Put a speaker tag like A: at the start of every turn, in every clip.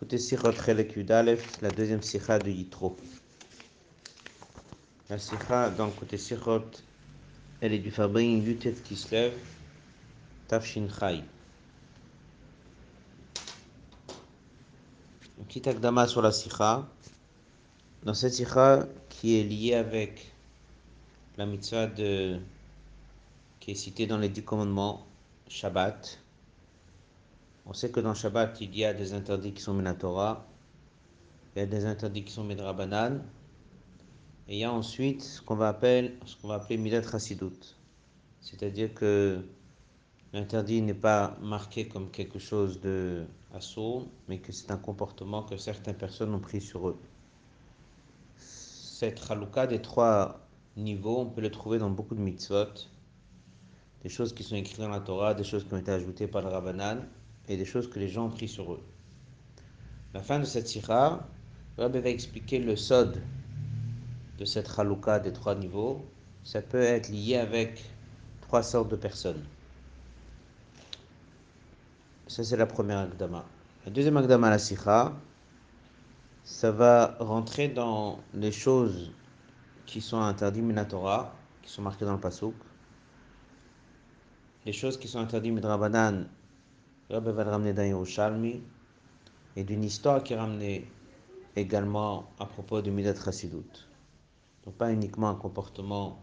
A: Écoutez Sichot Chelek Yudalef, la deuxième Sikha de Yitro. La Sikha, dans le côté Sichot, elle est du Fabrin Yutet Kislev, Tafshin Chai. Un petit akdama sur la Sikha. Dans cette Sikha qui est liée avec la mitzvah de, qui est citée dans les dix commandements, Shabbat, on sait que dans Shabbat, il y a des interdits qui sont Minatora, il y a des interdits qui sont Midrabanan, et il y a ensuite ce qu'on va appeler, ce qu'on va appeler. C'est-à-dire que l'interdit n'est pas marqué comme quelque chose de assaut, mais que c'est un comportement que certaines personnes ont pris sur eux. Cette chalouka des trois niveaux, on peut le trouver dans beaucoup de mitzvot, des choses qui sont écrites dans la Torah, des choses qui ont été ajoutées par le Rabbanan, et des choses que les gens ont pris sur eux. La fin de cette le Rabbi va expliquer le sod de cette chalouka des trois niveaux. Ça peut être lié avec trois sortes de personnes. Ça, c'est la première Agdama. La deuxième Agdama, la Sikha, ça va rentrer dans les choses qui sont interdites Minatora, qui sont marquées dans le Pasuk. Les choses qui sont interdites Midrabanan, Rabbi va le ramener dans Yerushalmi, et d'une histoire qui est ramenée également à propos de Midat Chassidut. Donc pas uniquement un comportement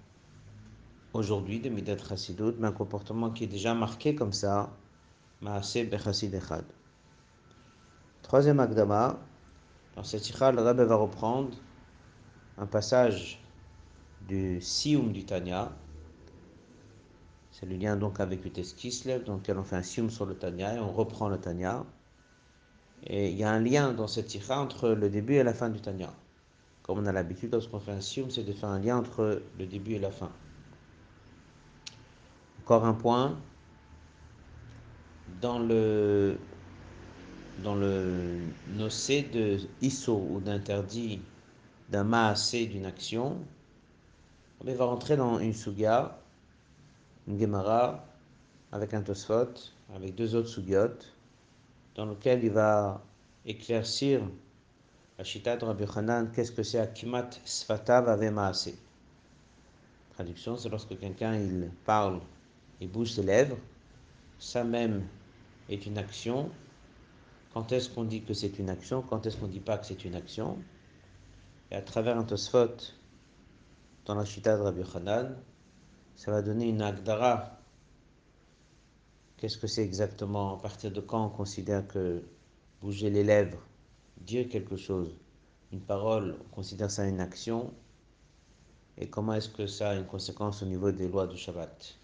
A: aujourd'hui de Midat Chassidut, mais un comportement qui est déjà marqué comme ça, Maaseh Bechassid Echad. Troisième Agdama, dans cette sikha, le Rabbi va reprendre un passage du Sioum du Tanya, c'est le lien donc avec le Teskislev, dans lequel on fait un sium sur le Tanya et on reprend le Tanya. Et il y a un lien dans cette sikha entre le début et la fin du Tanya. Comme on a l'habitude lorsqu'on fait un sium, c'est de faire un lien entre le début et la fin. Encore un point. Dans le dans le nocé de Isso ou d'interdit d'un maasé d'une action, on va rentrer dans une suga une Gemara avec un Tosfot, avec deux autres Sugyot, dans lequel il va éclaircir la Shita de Rabbi Hanan, qu'est-ce que c'est Akimat Sfatav Ave Maase. Traduction, c'est lorsque quelqu'un il parle, il bouge ses lèvres, ça même est une action. Quand est-ce qu'on dit que c'est une action? Quand est-ce qu'on ne dit pas que c'est une action? Et à travers un Tosfot, dans la Shita de Rabbi Hanan, ça va donner une agdara. Qu'est-ce que c'est exactement? À partir de quand on considère que bouger les lèvres, dire quelque chose, une parole, on considère ça une action Et comment est-ce que ça a une conséquence au niveau des lois du Shabbat?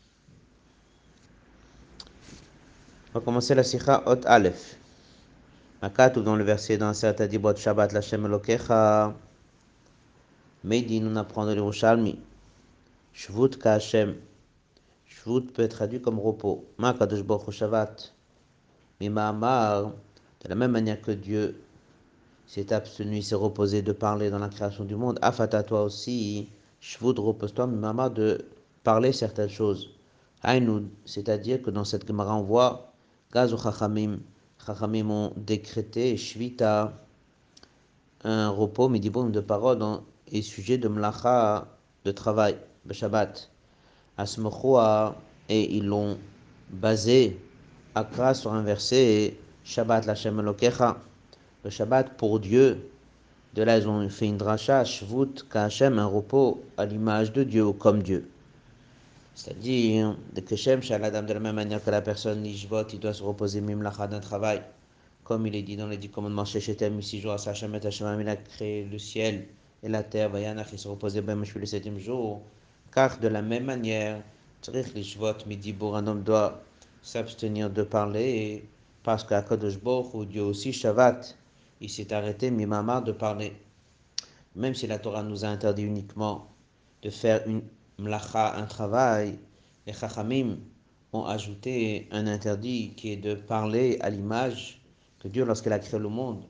A: On va commencer la sikha Hot Aleph. Ou dans le verset dans Shabbat la Shem Elokecha. Shvut Kashem. Shvut peut être traduit comme repos. Ma Kadosh Shavat. Mimamar, de la même manière que Dieu s'est abstenu, s'est reposé de parler dans la création du monde, afata toi aussi, Shvut repose-toi, Mimamar, de parler certaines choses. Haïnoud, c'est-à-dire que dans cette Gemara on voit Gazu Chachamim, Chachamim ont décrété Shvita, un repos, midibum de parole et sujet de mlacha, de travail. Shabbat. Asmochoa, et ils l'ont basé Akra sur un verset Shabbat. Le Shabbat pour Dieu. De là, ils ont fait une dracha, Shvut, Kachem, un repos à l'image de Dieu ou comme Dieu. C'est-à-dire, de Shaladam, de la même manière que la personne il doit se reposer même la d'un travail. Comme il est dit dans les dix commandements, six jours, Sachem et Hashem, il a créé le ciel et la terre, Vayanach, il se reposait, ben, le septième jour. Car de la même manière, un homme doit s'abstenir de parler parce qu'à Kadosh ou Dieu aussi, Shabbat, il s'est arrêté, Mimama, de parler. Même si la Torah nous a interdit uniquement de faire une mlacha, un travail, les Chachamim ont ajouté un interdit qui est de parler à l'image que Dieu, lorsqu'il a créé le monde,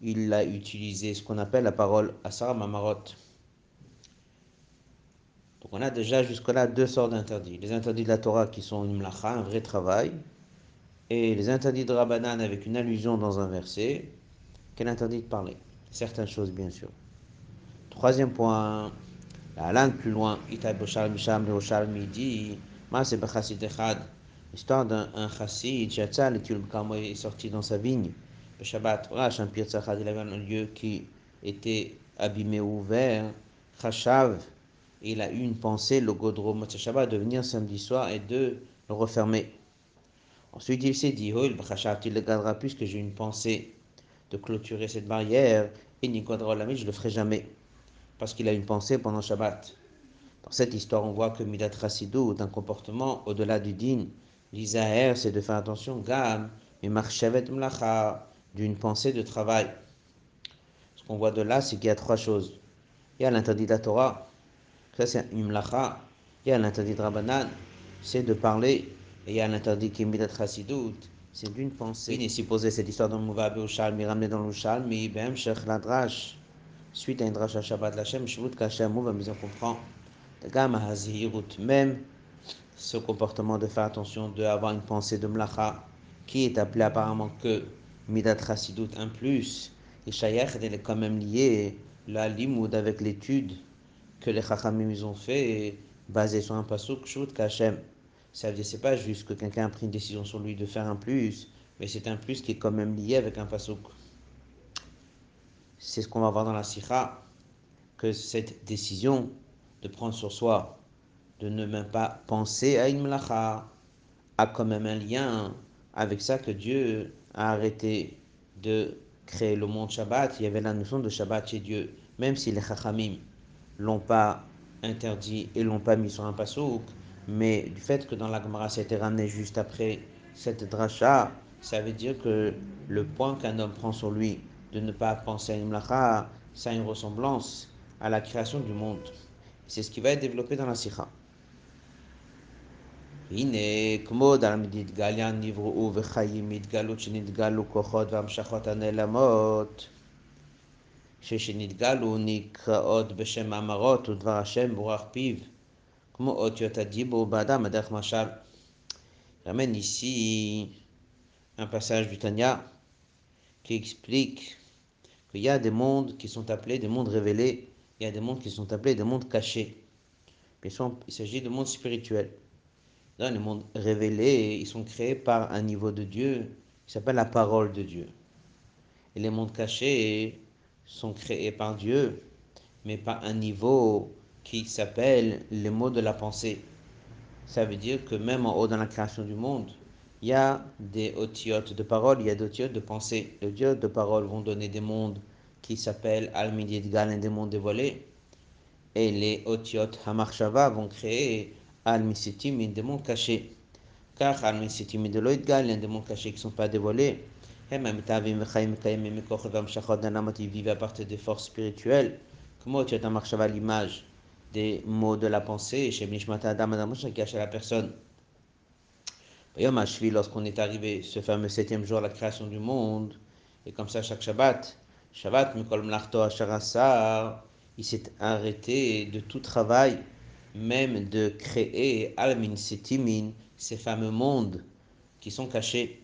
A: il a utilisé ce qu'on appelle la parole Asara Mamarot. Donc on a déjà jusque-là deux sortes d'interdits. Les interdits de la Torah qui sont une mlacha, un vrai travail, et les interdits de Rabbanan avec une allusion dans un verset, qu'elle interdit de parler. Certaines choses, bien sûr. Troisième point, la langue plus loin, Echad, l'histoire d'un chassid, Jatzal, et est sorti dans sa vigne. Le Shabbat, Rash, un il avait un lieu qui était abîmé ouvert, Chachav, il a eu une pensée, le Godro Shabbat, de venir samedi soir et de le refermer. Ensuite, il s'est dit, oh, il le gardera puisque j'ai une pensée de clôturer cette barrière, et Nikodra je le ferai jamais, parce qu'il a une pensée pendant Shabbat. Dans cette histoire, on voit que Midat Rasidou, d'un comportement au-delà du din, l'Isaher, c'est de faire attention, Gam, mais Marchavet Mlacha, d'une pensée de travail. Ce qu'on voit de là, c'est qu'il y a trois choses. Il y a l'interdit de la Torah, ça c'est une mlacha. Il y a l'interdit de Rabbanan, c'est de parler. Et il y a l'interdit qui est Midat Chassidout, c'est d'une pensée. Il est supposé cette histoire dans Mouvabe au Shalmi, ramené dans le Shalmi, Bem Shech Ladrash, suite à une drash à Shabbat Lachem, Shvut Kashem Mouva, mais on comprend. Gama Hazirut, même ce comportement de faire attention, d'avoir une pensée de mlacha, qui est appelé apparemment que Midat Chassidout, un plus, et Shayach, elle est quand même liée, la limoud avec l'étude que les Chachamim ont fait, basé sur un pasuk, Shvut Kashem. Ça veut dire, c'est pas juste que quelqu'un a pris une décision sur lui de faire un plus, mais c'est un plus qui est quand même lié avec un pasuk. C'est ce qu'on va voir dans la Sikha, que cette décision de prendre sur soi, de ne même pas penser à une mlacha, a quand même un lien avec ça que Dieu a arrêté de créer le monde Shabbat. Il y avait la notion de Shabbat chez Dieu, même si les Chachamim l'ont pas interdit et l'ont pas mis sur un pasuk, mais du fait que dans la Gemara ça a été ramené juste après cette dracha, ça veut dire que le point qu'un homme prend sur lui de ne pas penser à une mlacha, ça a une ressemblance à la création du monde. C'est ce qui va être développé dans la sikha. הנה, כמו דלמדיתגליה נבראו וחיים התגלות שנתגלו כוחות והמשכות הנעלמות, ששנתגלו נקראות בשם מאמרות ודבר השם בורח פיו. כמו אותיות הדיבור באדם, הדרך משל. ramène ici un passage du Tanya qui explique qu'il y a des mondes qui sont appelés des mondes révélés, il y a des mondes qui sont appelés des mondes cachés. il s'agit de mondes spirituels. Dans les mondes révélés, ils sont créés par un niveau de Dieu qui s'appelle la parole de Dieu. Et les mondes cachés sont créés par Dieu, mais par un niveau qui s'appelle les mots de la pensée. Ça veut dire que même en haut dans la création du monde, il y a des otiotes de parole, il y a des otiotes de pensée. Les otiotes de parole vont donner des mondes qui s'appellent al Gal, des mondes dévoilés. Et les otiotes Hamarshava vont créer Al-Misitim, des mondes cachés. Car Al-Misitim de l'Oidgal, des mondes cachés qui ne sont pas dévoilés. Ils vivent à partir des forces spirituelles. Comment tu as à l'image des mots de la pensée? Chez Mishmata Adam qui à la personne. Lorsqu'on est arrivé ce fameux septième jour, la création du monde, et comme ça chaque Shabbat, Shabbat, il s'est arrêté de tout travail, même de créer ces fameux mondes qui sont cachés,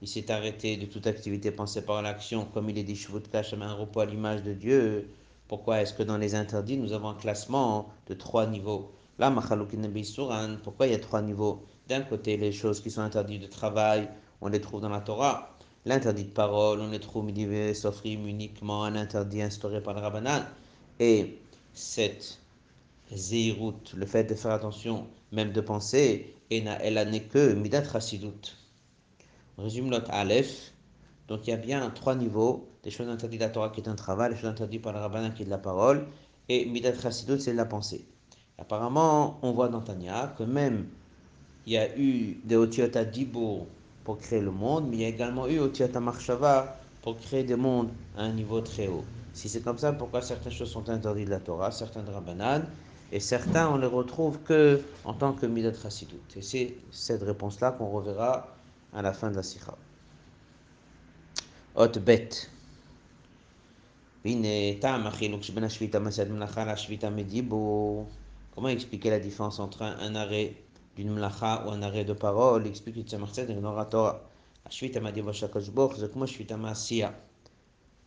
A: il s'est arrêté de toute activité pensée par l'action, comme il est dit, Shvut un repos à l'image de Dieu, pourquoi est-ce que dans les interdits, nous avons un classement de trois niveaux? Là, pourquoi il y a trois niveaux? D'un côté, les choses qui sont interdites de travail, on les trouve dans la Torah. L'interdit de parole, on les trouve uniquement un interdit instauré par le Rabbanan. Et cette zéroute, le fait de faire attention, même de penser, elle n'est que midat chasidut. Résume notre Aleph. Donc il y a bien trois niveaux des choses interdites de la Torah qui est un travail, les choses interdites par le rabbin qui est de la parole, et Midat Chassidut c'est de la pensée. Apparemment, on voit dans Tanya que même il y a eu des Otiot à Dibour pour créer le monde, mais il y a également eu Otiot à Marshava pour créer des mondes à un niveau très haut. Si c'est comme ça, pourquoi certaines choses sont interdites de la Torah, certaines de Rabbanan, et certains, on les retrouve que en tant que Midat Chassidut. Et c'est cette réponse-là qu'on reverra à la fin de la Sikha. Hot bet. Comment expliquer la différence entre un, arrêt d'une mlacha ou un arrêt de parole? Explique le Tzemach et Torah.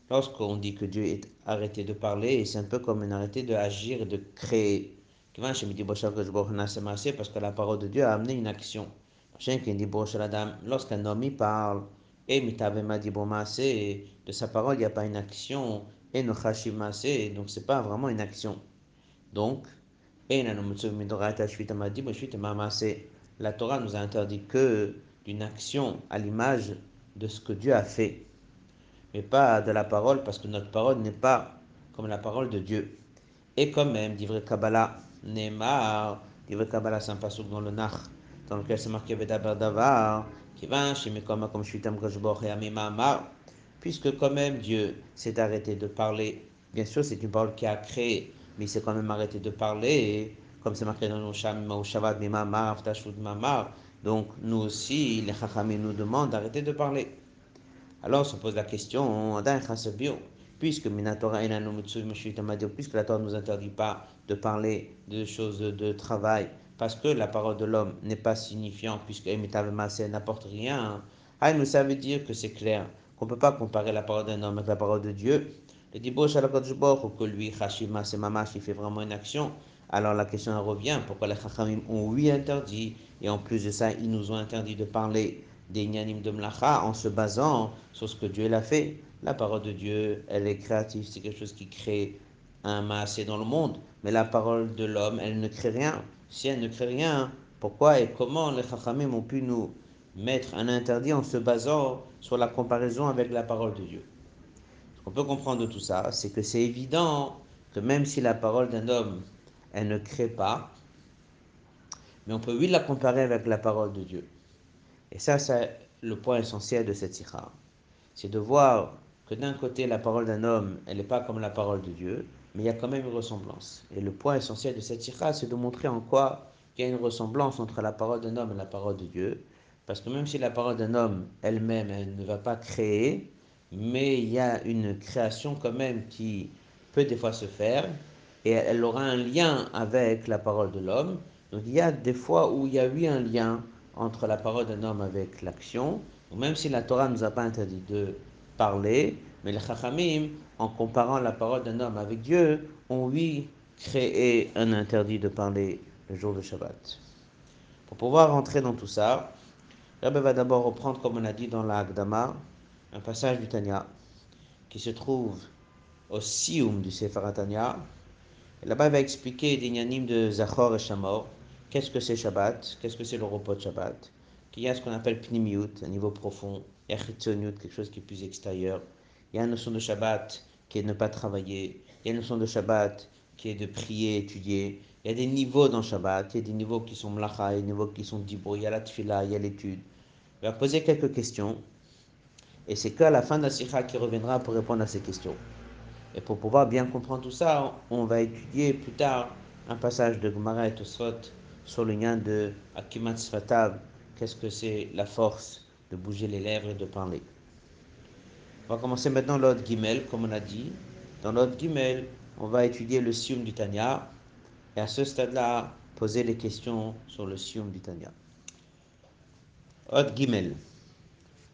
A: Lorsqu'on dit que Dieu est arrêté de parler, c'est un peu comme un arrêté de agir et de créer. Parce que la parole de Dieu a amené une action. Lorsqu'un homme y parle, et de sa parole, il n'y a pas une action, et donc c'est pas vraiment une action. Donc, la Torah nous a interdit que d'une action à l'image de ce que Dieu a fait, mais pas de la parole, parce que notre parole n'est pas comme la parole de Dieu. Et quand même, vrai Kabbalah, Neymar, vrai Kabbalah, passage dans le Nach, dans lequel c'est marqué Vedaber Davar, qui va chez comme je suis Tam et puisque quand même Dieu s'est arrêté de parler. Bien sûr, c'est une parole qui a créé, mais il s'est quand même arrêté de parler, comme c'est marqué dans le Shabbat, Mimamar, Tashud Mamar. Donc, nous aussi, les Chachamim nous demandent d'arrêter de parler. Alors, on se pose la question, puisque puisque la Torah ne nous interdit pas de parler de choses de travail, parce que la parole de l'homme n'est pas signifiante, puisque n'apporte rien, ah, nous ça veut dire que c'est clair, qu'on ne peut pas comparer la parole d'un homme avec la parole de Dieu. Le dibosh à la ou que lui, Hashima, c'est Mamash, il fait vraiment une action. Alors la question revient, pourquoi les Chachamim ont oui interdit, et en plus de ça, ils nous ont interdit de parler des Nyanim de Mlacha en se basant sur ce que Dieu l'a fait. La parole de Dieu, elle est créative, c'est quelque chose qui crée un massé dans le monde, mais la parole de l'homme, elle ne crée rien. Si elle ne crée rien, pourquoi et comment les Chachamim ont pu nous mettre un interdit en se basant sur la comparaison avec la parole de Dieu? Ce qu'on peut comprendre de tout ça, c'est que c'est évident que même si la parole d'un homme, elle ne crée pas, mais on peut oui la comparer avec la parole de Dieu. Et ça, c'est le point essentiel de cette sikha. C'est de voir que d'un côté, la parole d'un homme, elle n'est pas comme la parole de Dieu, mais il y a quand même une ressemblance. Et le point essentiel de cette sikha, c'est de montrer en quoi il y a une ressemblance entre la parole d'un homme et la parole de Dieu, parce que même si la parole d'un homme elle-même, elle ne va pas créer, mais il y a une création quand même qui peut des fois se faire, et elle aura un lien avec la parole de l'homme. Donc il y a des fois où il y a eu un lien entre la parole d'un homme avec l'action, même si la Torah ne nous a pas interdit de parler, mais les Chachamim, en comparant la parole d'un homme avec Dieu, ont oui créé un interdit de parler le jour de Shabbat. Pour pouvoir rentrer dans tout ça, Rabbi va d'abord reprendre, comme on a dit dans la Agdama, un passage du Tanya qui se trouve au Sioum du Sefer Tanya. Là-bas, il va expliquer des yanim de Zachor et Shamor. Qu'est-ce que c'est Shabbat? Qu'est-ce que c'est le repos de Shabbat? Qu'il y a ce qu'on appelle Pnimiut, un niveau profond. Il y quelque chose qui est plus extérieur. Il y a une notion de Shabbat qui est de ne pas travailler. Il y a une notion de Shabbat qui est de prier, étudier. Il y a des niveaux dans Shabbat. Il y a des niveaux qui sont mlacha, il y a des niveaux qui sont dibro. Il y a la tfila, il y a l'étude. Il va poser quelques questions. Et c'est qu'à la fin de la sikha qui reviendra pour répondre à ces questions. Et pour pouvoir bien comprendre tout ça, on va étudier plus tard un passage de Gemara et Tosfot sur le lien de Akimat Sfatav. Qu'est-ce que c'est la force de bouger les lèvres et de parler? On va commencer maintenant l'autre Gimel, comme on a dit. Dans l'autre Gimel, on va étudier le Sium du Tanya. Et à ce stade-là, poser les questions sur le Sium du Tanya. Hot Gimel.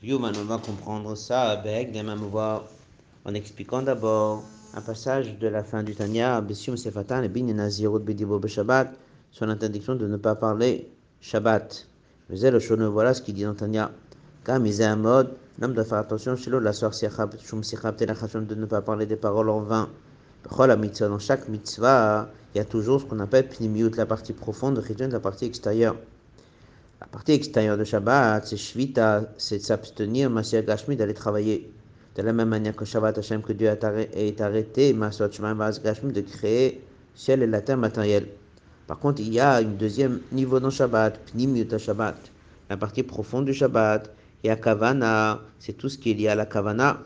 A: Yuman, on va comprendre ça avec des en expliquant d'abord un passage de la fin du Tanya, Bessium Sefatan et Bin Nazirut Bedibo Shabbat, sur l'interdiction de ne pas parler Shabbat. Mais voilà ce qu'il dit dans Tanya. Il un mode, l'homme doit faire attention chez l'autre, la soeur de ne pas parler des paroles en vain. Dans chaque mitzvah, il y a toujours ce qu'on appelle Pnimiut, la partie profonde, de la partie extérieure. La partie extérieure de Shabbat, c'est Shvita, c'est de s'abstenir, Masya Gashmi, d'aller travailler. De la même manière que Shabbat Hashem, que Dieu est arrêté, Masya Gashmi, de créer ciel et la terre matérielle. Par contre, il y a un deuxième niveau dans Shabbat, Pnimiut Shabbat, la partie profonde du Shabbat. Et à Kavana, c'est tout ce qui est lié à la Kavana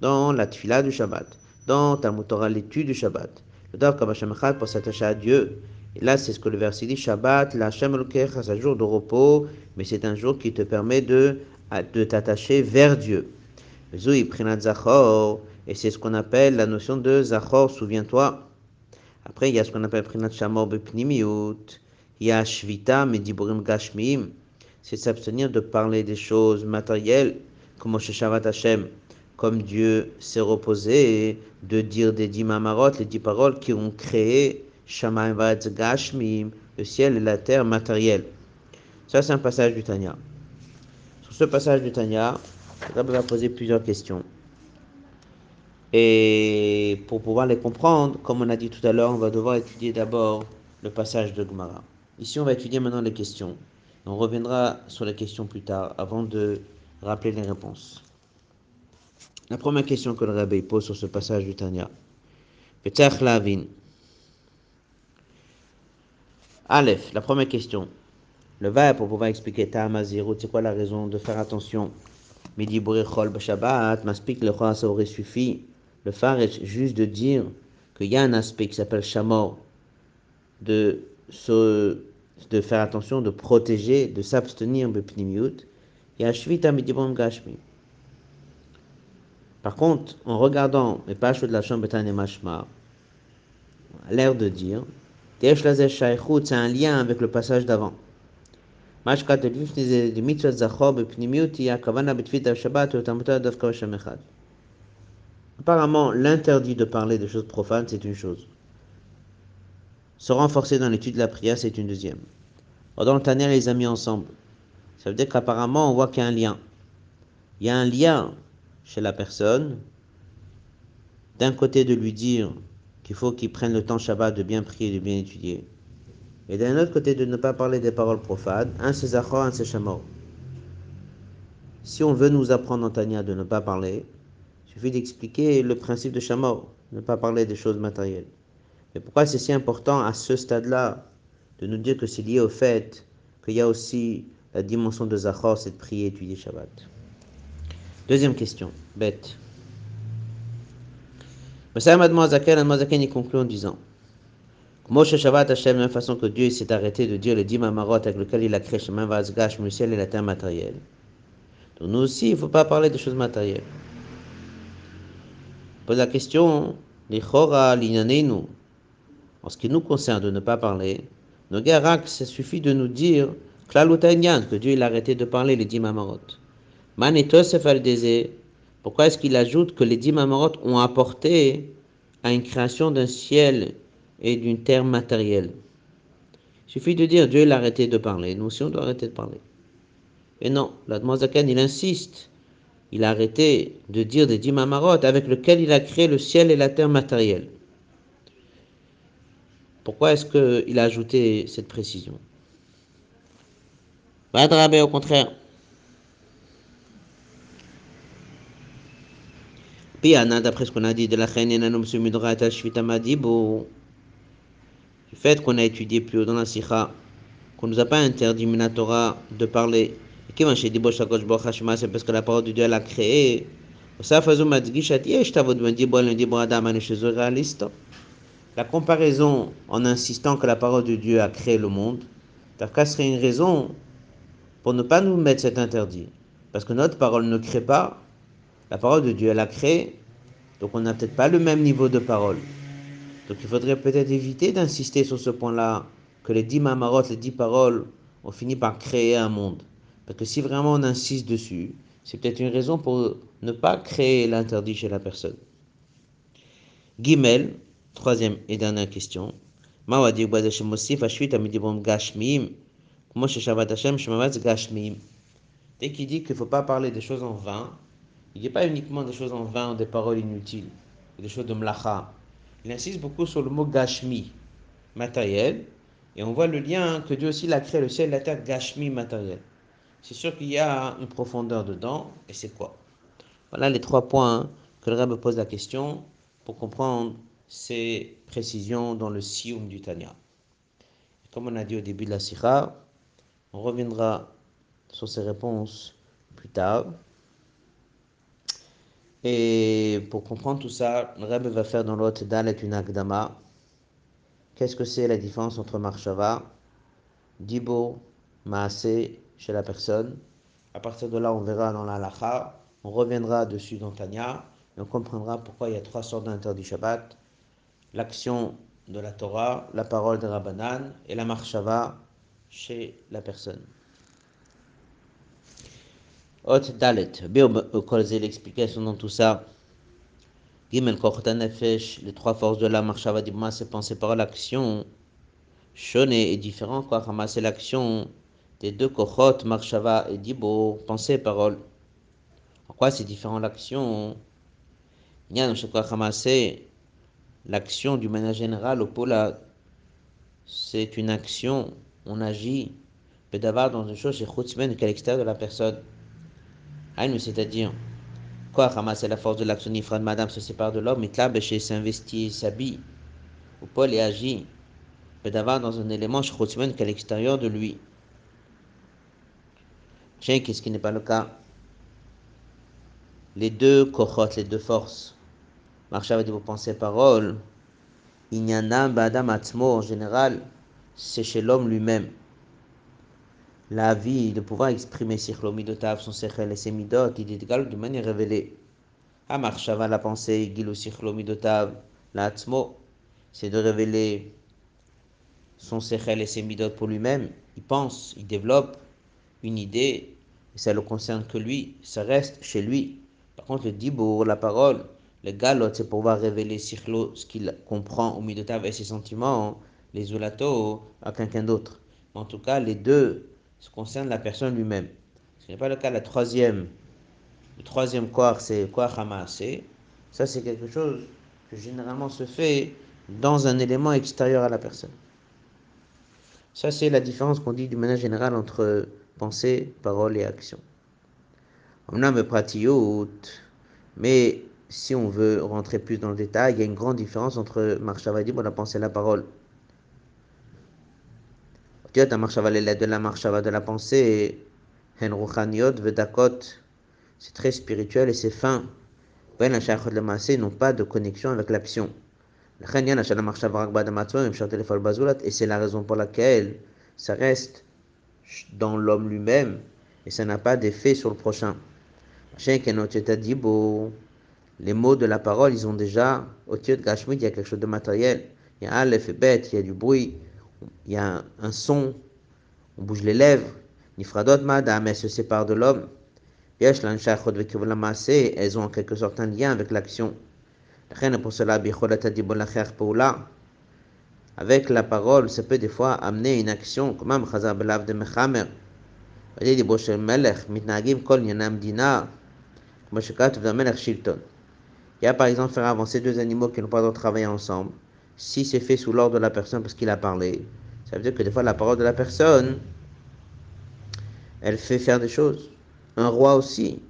A: dans la Tfila du Shabbat. dans Talmud Torah, l'étude du Shabbat. Le Dav Kabasham Echad pour s'attacher à Dieu. Et là, c'est ce que le verset dit Shabbat, la Hashem Elokecha, c'est un jour de repos, mais c'est un jour qui te permet de, de t'attacher vers Dieu. Zoui Prinat Zachor, et c'est ce qu'on appelle la notion de Zachor, souviens-toi. Après, il y a ce qu'on appelle Prinat Shamor Bepnimiut, il y a Shvita Mediburim Gashmim, c'est s'abstenir de parler des choses matérielles, comme Shabbat Hashem, comme Dieu s'est reposé, de dire des dix mamarot, les dix paroles qui ont créé Shamayim Gashmim, le ciel et la terre matérielle. Ça, c'est un passage du Tanya. Sur ce passage du Tanya, le va poser plusieurs questions. Et pour pouvoir les comprendre, comme on a dit tout à l'heure, on va devoir étudier d'abord le passage de Gemara. Ici, on va étudier maintenant les questions. On reviendra sur les questions plus tard, avant de rappeler les réponses. La première question que le rabbi pose sur ce passage du Tanya. Aleph, la première question. Le verbe pour pouvoir expliquer Ta'amazirut, c'est quoi la raison de faire attention? Midi Chol Shabbat, m'explique le roi, ça aurait suffi. Le phare est juste de dire qu'il y a un aspect qui s'appelle Shamor, de se de faire attention, de protéger, de s'abstenir de pnimiut. Par contre, en regardant les pages de la chambre et Mashma, l'air de dire, c'est un lien avec le passage d'avant. Apparemment, l'interdit de parler des choses profanes, c'est une chose. Se renforcer dans l'étude de la prière, c'est une deuxième. Dans le Tanner, les a mis ensemble. Ça veut dire qu'apparemment, on voit qu'il y a un lien. Il y a un lien chez la personne, d'un côté de lui dire qu'il faut qu'il prenne le temps Shabbat de bien prier, de bien étudier, et d'un autre côté de ne pas parler des paroles profanes, un c'est un c'est. Si on veut nous apprendre en Tania de ne pas parler, il suffit d'expliquer le principe de Shamor, ne pas parler des choses matérielles. Et pourquoi c'est si important à ce stade-là de nous dire que c'est lié au fait qu'il y a aussi la dimension de Zachor, c'est de prier et étudier Shabbat? Deuxième question, bête. Messiah Mademoiselle Mazaken y conclut en disant Moshe Shabbat Hashem, de la même façon que Dieu s'est arrêté de dire le dix mamarot avec lequel il a créé Shemin Vazgash, le ciel et la terre matérielle. Donc nous aussi, il ne faut pas parler de choses matérielles. Pose la question, les chora, nous en ce qui nous concerne de ne pas parler, nos ça suffit de nous dire que Dieu a arrêté de parler les dix mamarot. Pourquoi est-ce qu'il ajoute que les dix mamarot ont apporté à une création d'un ciel et d'une terre matérielle? Il suffit de dire Dieu a arrêté de parler. Nous aussi on doit arrêter de parler. Et non, la Zakan il insiste. Il a arrêté de dire des dix mamarot avec lequel il a créé le ciel et la terre matérielle. Pourquoi est-ce qu'il a ajouté cette précision? Au contraire. Piana, d'après ce qu'on a dit de la du fait qu'on a étudié plus haut dans la Sikha, qu'on ne nous a pas interdit Minatora de parler, c'est parce que la parole de Dieu elle a créé. Ça faisait la comparaison en insistant que la parole de Dieu a créé le monde, ça serait une raison pour ne pas nous mettre cet interdit? Parce que notre parole ne crée pas, la parole de Dieu, elle a créé, donc on n'a peut-être pas le même niveau de parole. Donc il faudrait peut-être éviter d'insister sur ce point-là, que les dix mamarot, les dix paroles, ont fini par créer un monde. Parce que si vraiment on insiste dessus, c'est peut-être une raison pour ne pas créer l'interdit chez la personne. Gimel, Troisième et dernière question. Dès qu'il dit qu'il ne faut pas parler des choses en vain, il ne dit pas uniquement des choses en vain ou des paroles inutiles, des choses de mlacha. Il insiste beaucoup sur le mot gashmi, matériel, et on voit le lien que Dieu aussi l'a créé, le ciel et la terre, gashmi, matériel. C'est sûr qu'il y a une profondeur dedans, et c'est quoi? Voilà les trois points que le Rabbe pose la question pour comprendre ces précisions dans le Sioum du Tanya. Comme on a dit au début de la Sikha, on reviendra sur ces réponses plus tard. Et pour comprendre tout ça, le Rebbe va faire dans l'autre Dalet une Agdama. Qu'est-ce que c'est la différence entre Marshava, Dibo, Maase chez la personne? À partir de là, on verra dans la Lacha, on reviendra dessus dans Tanya, et on comprendra pourquoi il y a trois sortes d'interdits Shabbat l'action de la Torah, la parole de Rabbanan et la Marshava chez la personne. Ot Dalet, c'est l'explication dans tout ça. Gimel Nefesh, les trois forces de la Marshava d'Ibma, c'est penser par l'action. Shone est différent, quoi, ramasser l'action des deux Kochot, Marshava et Dibo, pensée parole. En quoi c'est différent l'action? Il y a quoi ramasser l'action du manière générale au pôle, c'est une action, on agit, peut d'avoir dans une chose, c'est qu'à l'extérieur de la personne? C'est-à-dire, quoi ramasser la force de l'action de madame se sépare de l'homme, et là, chez s'investit, s'habille, au pôle et agit, peut d'avoir dans un élément, qu'à l'extérieur de lui? Tiens, qu'est-ce qui n'est pas le cas? Les deux cohortes, les deux forces, Marcha de vos pensées paroles. Inyanam Adam Atzmo, en général, c'est chez l'homme lui-même. La vie de pouvoir exprimer Sichlomidotav, son Sechel et ses Midot, il est égal de manière révélée. À Marshava, la pensée, Gilo Sichlomidotav, la Atzmo, c'est de révéler son Sechel et ses Midot pour lui-même. Il pense, il développe une idée, et ça ne le concerne que lui, ça reste chez lui. Par contre, le Dibour, la parole, le galot, c'est pouvoir révéler ce qu'il comprend au milieu de et ses sentiments, les zulato à quelqu'un d'autre. En tout cas, les deux se concernent la personne lui-même. Ce n'est pas le cas. La troisième, le troisième quoi, c'est quoi ramasser. Ça, c'est quelque chose que généralement se fait dans un élément extérieur à la personne. Ça, c'est la différence qu'on dit du manière général entre pensée, parole et action. Mais si on veut rentrer plus dans le détail, il y a une grande différence entre Marshavadim, la pensée et la parole. Tu as de la Marshava de la pensée, Vedakot, c'est très spirituel et c'est fin. Ben la le Massé n'ont pas de connexion avec l'action. Et c'est la raison pour laquelle ça reste dans l'homme lui-même et ça n'a pas d'effet sur le prochain les mots de la parole, ils ont déjà, au titre de Gashmid, il y a quelque chose de matériel. Il y a Aleph et bête, il y a du bruit, il y a un, son, on bouge les lèvres. Nifradot madame, elles se séparent de l'homme. Elles ont en quelque sorte un lien avec l'action. Pour cela, avec la parole, ça peut des fois amener une action, comme un de Mechamer. Comme il y a par exemple faire avancer deux animaux qui n'ont pas le de travailler ensemble. Si c'est fait sous l'ordre de la personne parce qu'il a parlé, ça veut dire que des fois la parole de la personne, elle fait faire des choses. Un roi aussi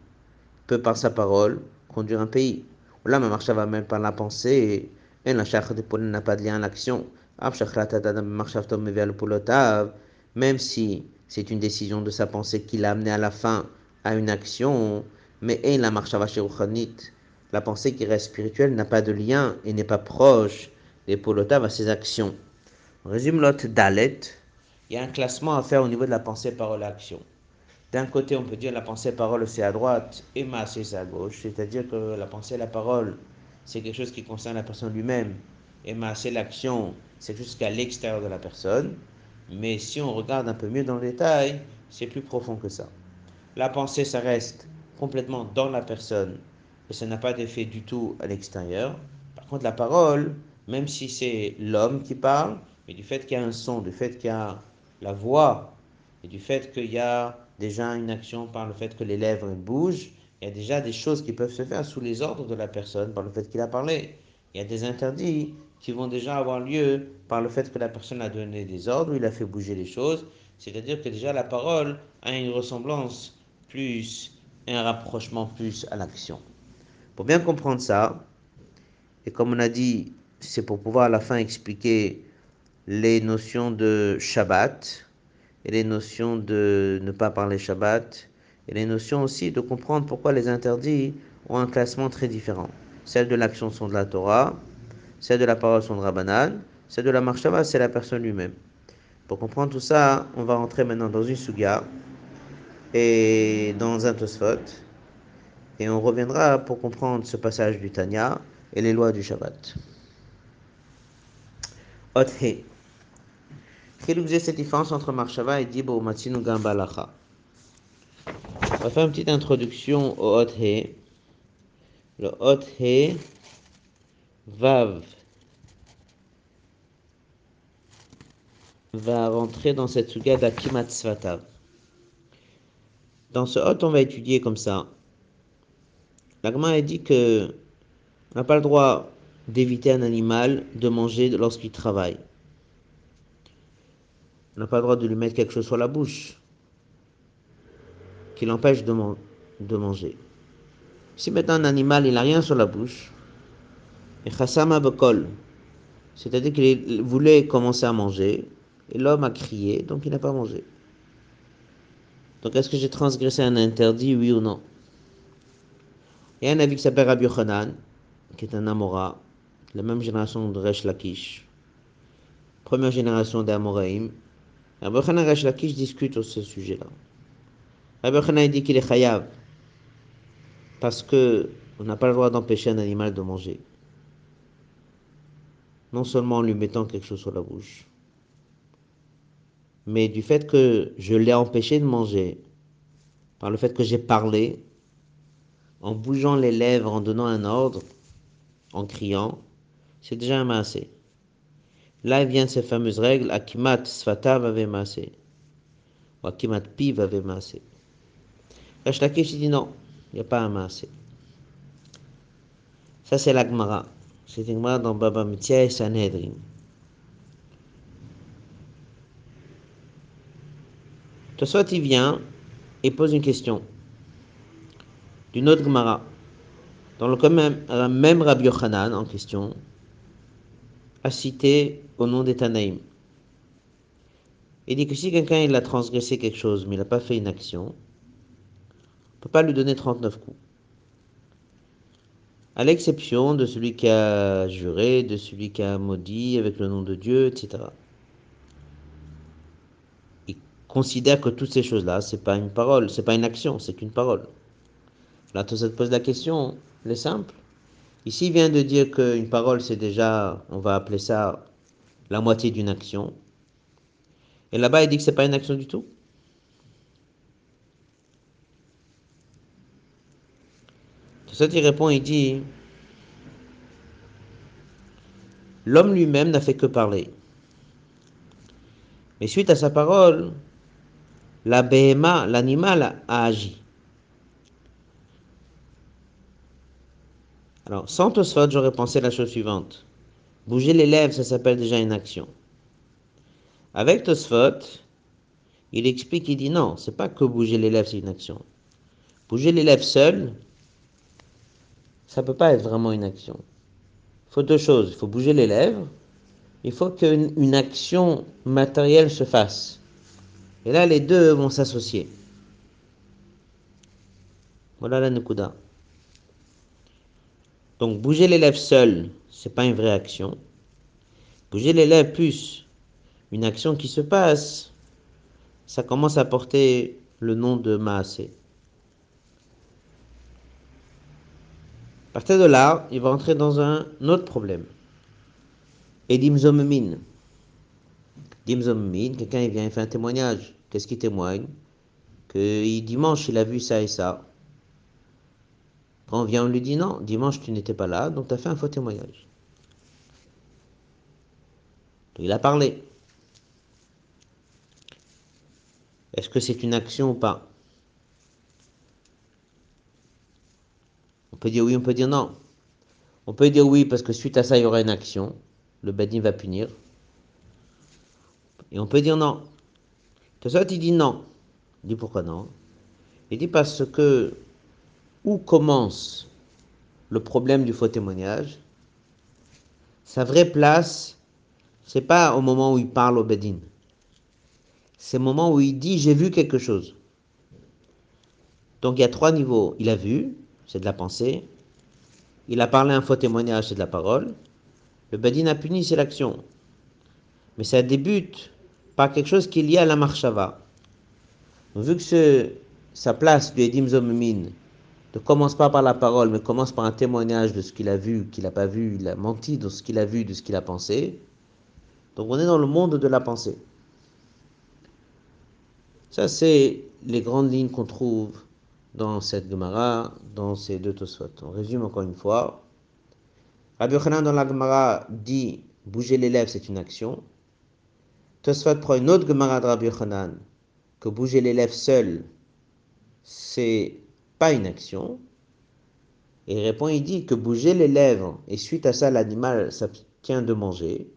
A: peut par sa parole conduire un pays. Là, ma marche va même par la pensée. Et la charge de Paul n'a pas de lien à l'action. Même si c'est une décision de sa pensée qui l'a amené à la fin à une action, mais la marche va chez la pensée qui reste spirituelle n'a pas de lien et n'est pas proche des polotav à ses actions. On résume l'autre Dalet. Il y a un classement à faire au niveau de la pensée, parole, action. D'un côté, on peut dire la pensée, parole, c'est à droite et ma, c'est à gauche. C'est-à-dire que la pensée, la parole, c'est quelque chose qui concerne la personne lui-même. Et ma, c'est l'action, c'est jusqu'à l'extérieur de la personne. Mais si on regarde un peu mieux dans le détail, c'est plus profond que ça. La pensée, ça reste complètement dans la personne et ça n'a pas d'effet du tout à l'extérieur. Par contre, la parole, même si c'est l'homme qui parle, mais du fait qu'il y a un son, du fait qu'il y a la voix, et du fait qu'il y a déjà une action par le fait que les lèvres bougent, il y a déjà des choses qui peuvent se faire sous les ordres de la personne par le fait qu'il a parlé. Il y a des interdits qui vont déjà avoir lieu par le fait que la personne a donné des ordres, il a fait bouger les choses. C'est-à-dire que déjà la parole a une ressemblance plus, un rapprochement plus à l'action. Pour bien comprendre ça, et comme on a dit, c'est pour pouvoir à la fin expliquer les notions de Shabbat et les notions de ne pas parler Shabbat et les notions aussi de comprendre pourquoi les interdits ont un classement très différent. Celles de l'action sont de la Torah, celles de la parole sont de Rabbanan, celles de la Marshava, c'est la personne lui-même. Pour comprendre tout ça, on va rentrer maintenant dans une Suga et dans un Tosfot. Et on reviendra pour comprendre ce passage du Tanya et les lois du Shabbat. Othe. Chiluk cette différence entre Marshava et Dibo Matsinu Gambalacha. On va faire une petite introduction au Othe. Le Othe Vav va rentrer dans cette suga d'Akimat Svatav. Dans ce hot, on va étudier comme ça. L'agma a dit que on n'a pas le droit d'éviter un animal de manger lorsqu'il travaille. On n'a pas le droit de lui mettre quelque chose sur la bouche qui l'empêche de, de, manger. Si maintenant un animal il n'a rien sur la bouche, et chassama bekol, c'est-à-dire qu'il voulait commencer à manger, et l'homme a crié, donc il n'a pas mangé. Donc est-ce que j'ai transgressé un interdit, oui ou non? Il y a un avis qui s'appelle Rabbi Yochanan, qui est un Amora, la même génération de Resh Lakish, première génération d'Amoraïm. Rabbi et Resh Lakish discutent sur ce sujet-là. Rabbi Yochanan dit qu'il est chayav, parce que on n'a pas le droit d'empêcher un animal de manger. Non seulement en lui mettant quelque chose sur la bouche, mais du fait que je l'ai empêché de manger, par le fait que j'ai parlé, en bougeant les lèvres, en donnant un ordre, en criant, c'est déjà un massé. Là vient ces fameuses règles, Akimat Svatav avait massé, ou Akimat Piv avait massé. Rashlakish dit non, il n'y a pas un massé. Ça c'est l'Agmara. C'est une dans Baba Mitzia et Sanhedrin. Tosfot, il vient et pose une question d'une autre Gemara. Dans le même, même Rabbi Yochanan en question a cité au nom des Tanaïm. Il dit que si quelqu'un il a transgressé quelque chose mais il n'a pas fait une action, on ne peut pas lui donner 39 coups. À l'exception de celui qui a juré, de celui qui a maudit avec le nom de Dieu, etc considère que toutes ces choses-là, c'est pas une parole, c'est pas une action, c'est une parole. Là, te poses la question, elle est simple. Ici, il vient de dire qu'une parole, c'est déjà, on va appeler ça la moitié d'une action. Et là-bas, il dit que c'est pas une action du tout. Ça, il répond, il dit, l'homme lui-même n'a fait que parler. Mais suite à sa parole, la BMA, l'animal, a agi. Alors, sans Tosfot, j'aurais pensé la chose suivante. Bouger les lèvres, ça s'appelle déjà une action. Avec Tosfot, il explique, il dit non, c'est pas que bouger les lèvres, c'est une action. Bouger les lèvres seul, ça peut pas être vraiment une action. Il faut deux choses. Il faut bouger les lèvres. Il faut qu'une action matérielle se fasse. Et là, les deux vont s'associer. Voilà la Nukuda. Donc, bouger les lèvres seul, c'est pas une vraie action. Bouger les lèvres plus une action qui se passe, ça commence à porter le nom de Maasé. À partir de là, il va entrer dans un autre problème. Edim Zommin. Edim quelqu'un vient il fait un témoignage. Qu'est-ce qui témoigne? Que dimanche, il a vu ça et ça. Quand on vient, on lui dit non, dimanche, tu n'étais pas là, donc tu as fait un faux témoignage. Il a parlé. Est-ce que c'est une action ou pas? On peut dire oui, on peut dire non. On peut dire oui parce que suite à ça, il y aura une action. Le badin va punir. Et on peut dire non. Ça, il dit non. Il dit pourquoi non? Il dit parce que où commence le problème du faux témoignage? Sa vraie place, c'est pas au moment où il parle au Bedin. C'est au moment où il dit j'ai vu quelque chose. Donc il y a trois niveaux. Il a vu, c'est de la pensée. Il a parlé un faux témoignage, c'est de la parole. Le Badin a puni, c'est l'action. Mais ça débute par quelque chose qui est lié à la marchava. vu que ce, sa place du Edim Zomemin ne commence pas par la parole, mais commence par un témoignage de ce qu'il a vu, qu'il n'a pas vu, il a menti de ce qu'il a vu, de ce qu'il a pensé. Donc on est dans le monde de la pensée. Ça, c'est les grandes lignes qu'on trouve dans cette Gemara, dans ces deux Tosfot. On résume encore une fois. Rabbi Yochanan dans la Gemara dit bouger les lèvres, c'est une action. Tosfot prend une autre Gemara de Rabbi Yochanan que bouger les lèvres seul, c'est pas une action. Il répond, il dit que bouger les lèvres et suite à ça l'animal s'abstient de manger.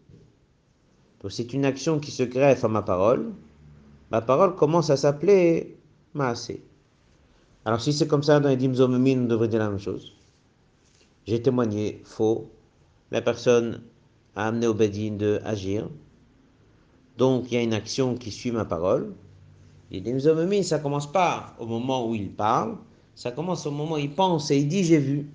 A: Donc c'est une action qui se greffe à ma parole. Ma parole commence à s'appeler Maasé. Alors si c'est comme ça dans les Dimzomemin, on devrait dire la même chose. J'ai témoigné, faux. La personne a amené au Bedin de agir. Donc il y a une action qui suit ma parole. Les Dimzomemin, ça commence pas au moment où il parle, ça commence au moment où il pense et il dit j'ai vu.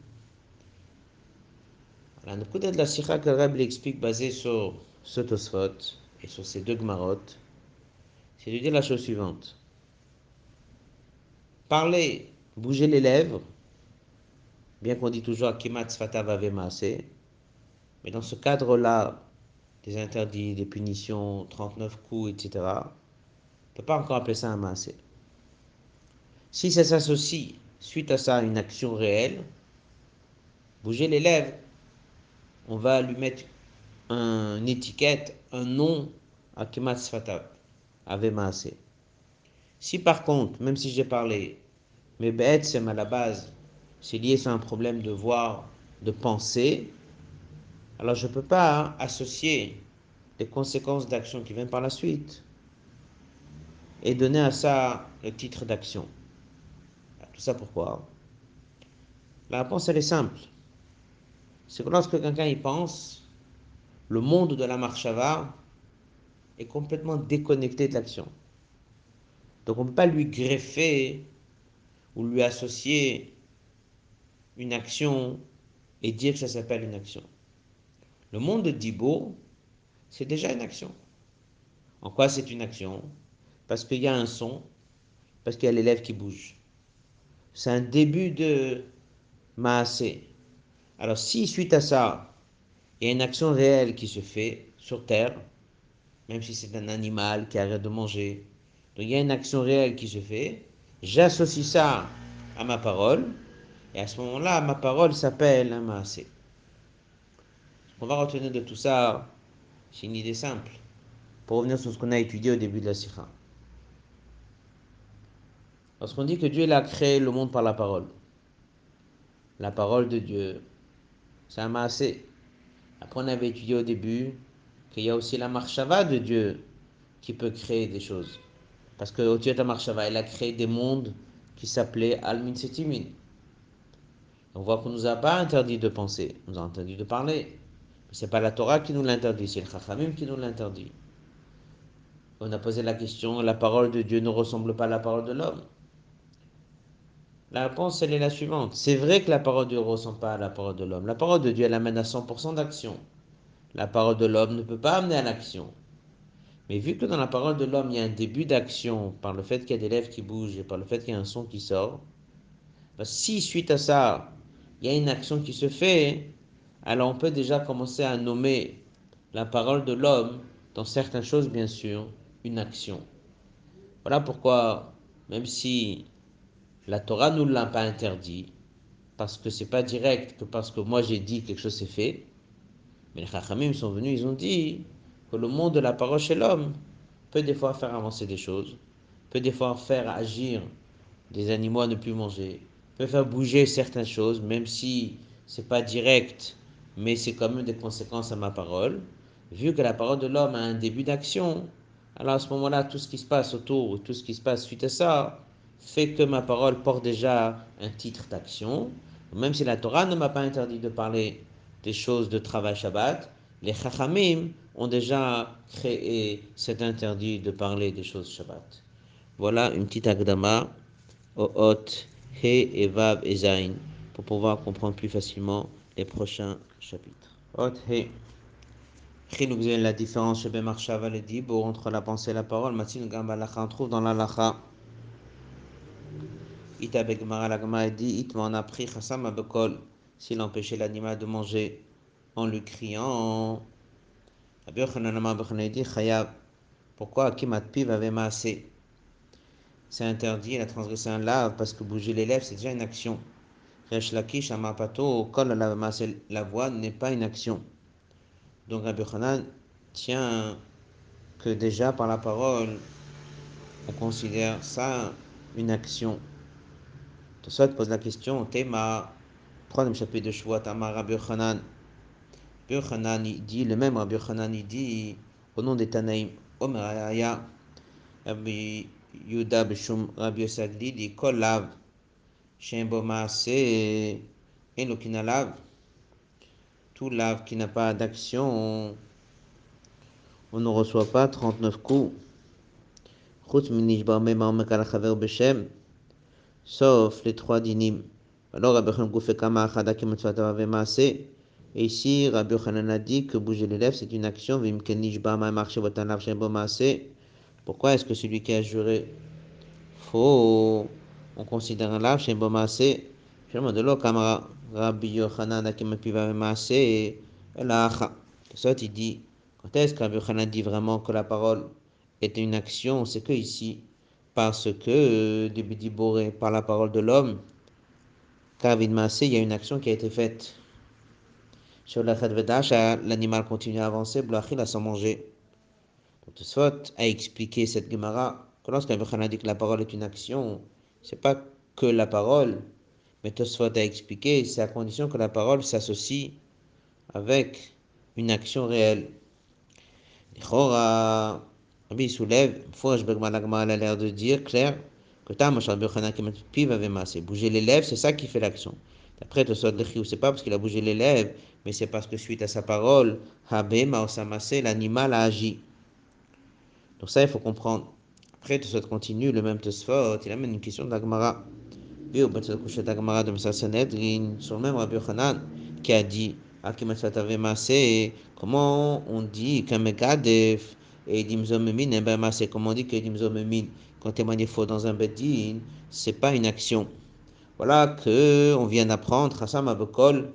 A: Le coup de la Sikha que le explique basé sur ce Tosfot et sur ces deux Gmarot, c'est de dire la chose suivante. Parler, bouger les lèvres, bien qu'on dit toujours Akimat Sfatav mais dans ce cadre-là, des interdits, des punitions, 39 coups, etc., on ne peut pas encore appeler ça un maasé. Si ça s'associe suite à ça une action réelle, bouger les lèvres, on va lui mettre une étiquette, un nom à Kemat Sfatav, Maasé. Si par contre, même si j'ai parlé, mais bête, c'est à la base, c'est lié à un problème de voir, de penser, alors je ne peux pas associer les conséquences d'action qui viennent par la suite et donner à ça le titre d'action. Tout ça pourquoi La réponse, elle est simple. C'est que lorsque quelqu'un y pense, le monde de la marchava est complètement déconnecté de l'action. Donc on ne peut pas lui greffer ou lui associer une action et dire que ça s'appelle une action. Le monde de Dibo, c'est déjà une action. En quoi c'est une action? Parce qu'il y a un son, parce qu'il y a l'élève qui bouge c'est un début de maasé. Alors si suite à ça, il y a une action réelle qui se fait sur Terre, même si c'est un animal qui arrête de manger, donc il y a une action réelle qui se fait, j'associe ça à ma parole, et à ce moment-là, ma parole s'appelle un maasé. On va retenir de tout ça, c'est une idée simple, pour revenir sur ce qu'on a étudié au début de la Sikha. Lorsqu'on dit que Dieu a créé le monde par la parole, la parole de Dieu, c'est un massé. Après, on avait étudié au début qu'il y a aussi la marchava de Dieu qui peut créer des choses. Parce que Dieu la marchava, il a créé des mondes qui s'appelaient Almin Setimin. On voit qu'on ne nous a pas interdit de penser, on nous a interdit de parler. Ce n'est pas la Torah qui nous l'interdit, c'est le Chachamim qui nous l'interdit. On a posé la question, la parole de Dieu ne ressemble pas à la parole de l'homme la réponse, elle est la suivante. C'est vrai que la parole de Dieu ne ressemble pas à la parole de l'homme. La parole de Dieu, elle amène à 100% d'action. La parole de l'homme ne peut pas amener à l'action. Mais vu que dans la parole de l'homme, il y a un début d'action par le fait qu'il y a des lèvres qui bougent et par le fait qu'il y a un son qui sort, bah, si suite à ça, il y a une action qui se fait, alors on peut déjà commencer à nommer la parole de l'homme, dans certaines choses bien sûr, une action. Voilà pourquoi, même si la Torah nous l'a pas interdit, parce que c'est pas direct, que parce que moi j'ai dit quelque chose c'est fait. Mais les Chachamim sont venus, ils ont dit que le monde de la parole chez l'homme peut des fois faire avancer des choses, peut des fois faire agir des animaux à ne plus manger, peut faire bouger certaines choses, même si c'est pas direct, mais c'est quand même des conséquences à ma parole. Vu que la parole de l'homme a un début d'action, alors à ce moment-là, tout ce qui se passe autour, tout ce qui se passe suite à ça, fait que ma parole porte déjà un titre d'action. Même si la Torah ne m'a pas interdit de parler des choses de travail Shabbat, les Chachamim ont déjà créé cet interdit de parler des choses Shabbat. Voilà une petite agdama au hot, he et vav et zain pour pouvoir comprendre plus facilement les prochains chapitres. La différence chez Bemarshava le Dibur entre la pensée et la parole, Matin Gambalacha, on trouve dans la Lacha. Dit s'il empêchait l'animal de manger en lui criant. Pourquoi C'est interdit, il a transgressé un lave parce que bouger les lèvres c'est déjà une action. Amapato, Kol la voix n'est pas une action. Donc Rabbi tient que déjà par la parole, on considère ça une action. Tosot pose la question, Théma, troisième chapitre de Shavuot, Amar Rabbi Hanan. Rabbi Hanan dit, le même Rabbi Hanan dit, au nom des Tanaïm, Omeraya, Rabbi Yuda Bishum Rabbi Yosagli dit, Kol lav, Shem Bomase, Enokinalav, tout lave qui n'a pas d'action, on, ne reçoit pas 39 coups. Sauf les trois dinim. Alors Rabbi Khan fait kama Et ici, Rabbi a dit que bouger les lèvres c'est une action. Pourquoi est-ce que celui qui a juré faux, on considère lave chez Bomasé Finalement, de l'eau, camarade. Rabbi Yochanan et la Ça, il dit, quand est-ce que Rabbi Yochanan dit vraiment que la parole est une action? C'est que ici, parce que, euh, par la parole de l'homme, Kavin il y a une action qui a été faite. Sur la l'animal continue à avancer, Blachil a sans manger. Tosfot a expliqué cette Gemara que lorsque Rabbi dit que la parole est une action, c'est pas que la parole, mais Tosfot a expliqué, c'est à condition que la parole s'associe avec une action réelle. Rabbi soulève, Malagma a l'air de dire clair que bouger les lèvres, c'est ça qui fait l'action. D'après Tosfot de c'est pas parce qu'il a bougé les mais c'est parce que suite à sa parole, l'animal a agi. Donc ça, il faut comprendre. Après, Tosfot continue, le même Tosfot, il amène une question d'Agmara sur le même Rabbi qui a dit comment on dit qu'un megadef et dimzomemin et ben comment on dit que dimzomemin quand témoigner faux dans un bedin c'est pas une action voilà que on vient d'apprendre Hassam Abokol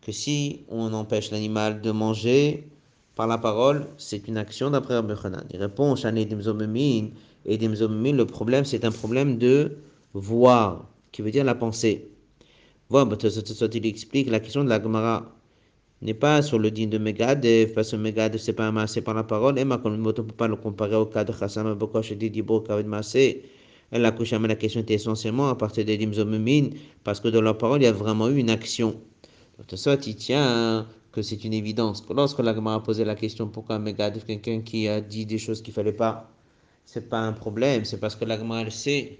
A: que si on empêche l'animal de manger par la parole, c'est une action d'après Rabbi. Il répond, et dimzomemin, le problème, c'est un problème de voir qui veut dire la pensée. Voilà, il explique la question de la Gemara n'est pas sur le digne de Megadev, parce que Megadev c'est pas un massé par la parole, et ma on ne peut pas le comparer au cas de Chassam Bokosh et Dibo Kavid Massé. Elle a couché, mais la question était essentiellement à partir des Dimzomumin, parce que dans la parole il y a vraiment eu une action. Donc, ça, il tient que c'est une évidence. Lorsque la a posé la question pourquoi Megadev, quelqu'un qui a dit des choses qu'il fallait pas, c'est pas un problème, c'est parce que la elle sait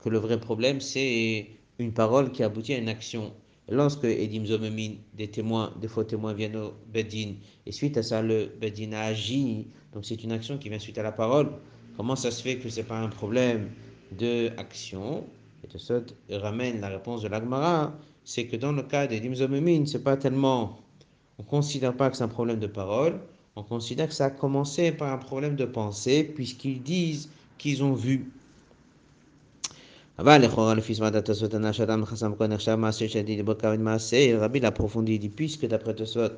A: que le vrai problème, c'est une parole qui aboutit à une action. Lorsque Edim Zomemin, des témoins, des faux témoins viennent au Bedin, et suite à ça, le Bedin a agi, donc c'est une action qui vient suite à la parole, comment ça se fait que ce n'est pas un problème de action? Et de ça, ramène la réponse de l'Agmara, c'est que dans le cas d'Edim Zomemin, c'est pas tellement, on ne considère pas que c'est un problème de parole, on considère que ça a commencé par un problème de pensée, puisqu'ils disent qu'ils ont vu. אבל לכאורה לפי זמן התוספות הנ"ל שאדם חסם כל נחשב מעשה שדיבר כבד מעשה, רבי l'approfondit dit puisque d'après Tosfot,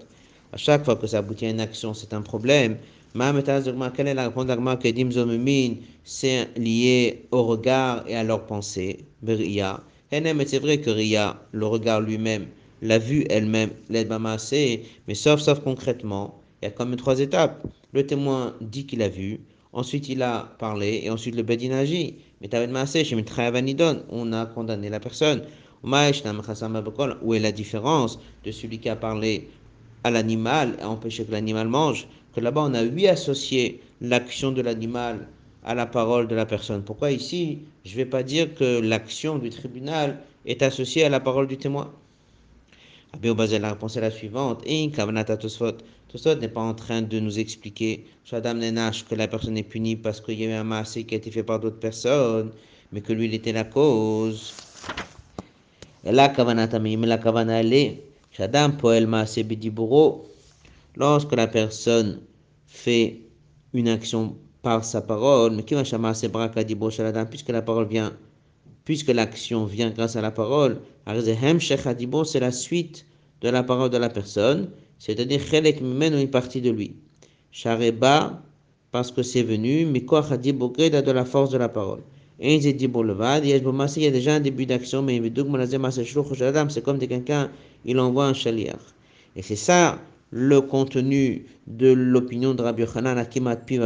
A: à chaque fois que ça aboutit à une action, c'est un problème. Quelle est la réponse d'Agma que Dim Zomumin, c'est lié au regard et à leur pensée, Beria. C'est vrai que Ria, le regard lui-même, la vue elle-même, l'aide mais sauf, sauf concrètement, il y a quand même trois étapes. Le témoin dit qu'il a vu, ensuite il a parlé, et ensuite le Bedin agit on a condamné la personne. Où est la différence de celui qui a parlé à l'animal et empêché que l'animal mange Que là-bas, on a oui associé l'action de l'animal à la parole de la personne. Pourquoi ici, je ne vais pas dire que l'action du tribunal est associée à la parole du témoin? La réponse est la suivante. Tosfot n'est pas en train de nous expliquer, Shadam Nenash, que la personne est punie parce qu'il y a eu un massé qui a été fait par d'autres personnes, mais que lui, il était la cause. Et la kavanata mais la kavana elle est, Shadam poel maase bidiburo, lorsque la personne fait une action par sa parole, mais qui va chamasser braka dibro shaladam, puisque la parole vient, puisque l'action vient grâce à la parole, c'est la suite de la parole de la personne, c'est-à-dire chelek mimenu une partie de lui. Shareba, parce que c'est venu, mais de la force de la parole. Il y a déjà un début d'action, mais c'est comme de quelqu'un, il envoie un chaliar. Et c'est ça le contenu de l'opinion de Rabbi Yochanan Akimat Piv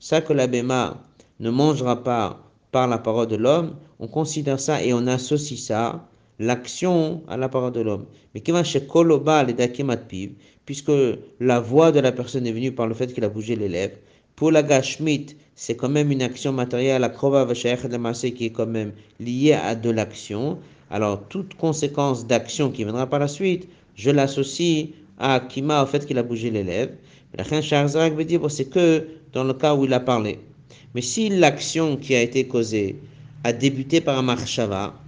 A: Ça que la Bema ne mangera pas par la parole de l'homme, on considère ça et on associe ça, l'action à la parole de l'homme. Mais puisque la voix de la personne est venue par le fait qu'il a bougé les lèvres, pour la Gashmit, c'est quand même une action matérielle, la Krova qui est quand même liée à de l'action. Alors, toute conséquence d'action qui viendra par la suite, je l'associe à Kima au fait qu'il a bougé les lèvres. La Charzak veut dire c'est que dans le cas où il a parlé. Mais si l'action qui a été causée a débuté par un marshava,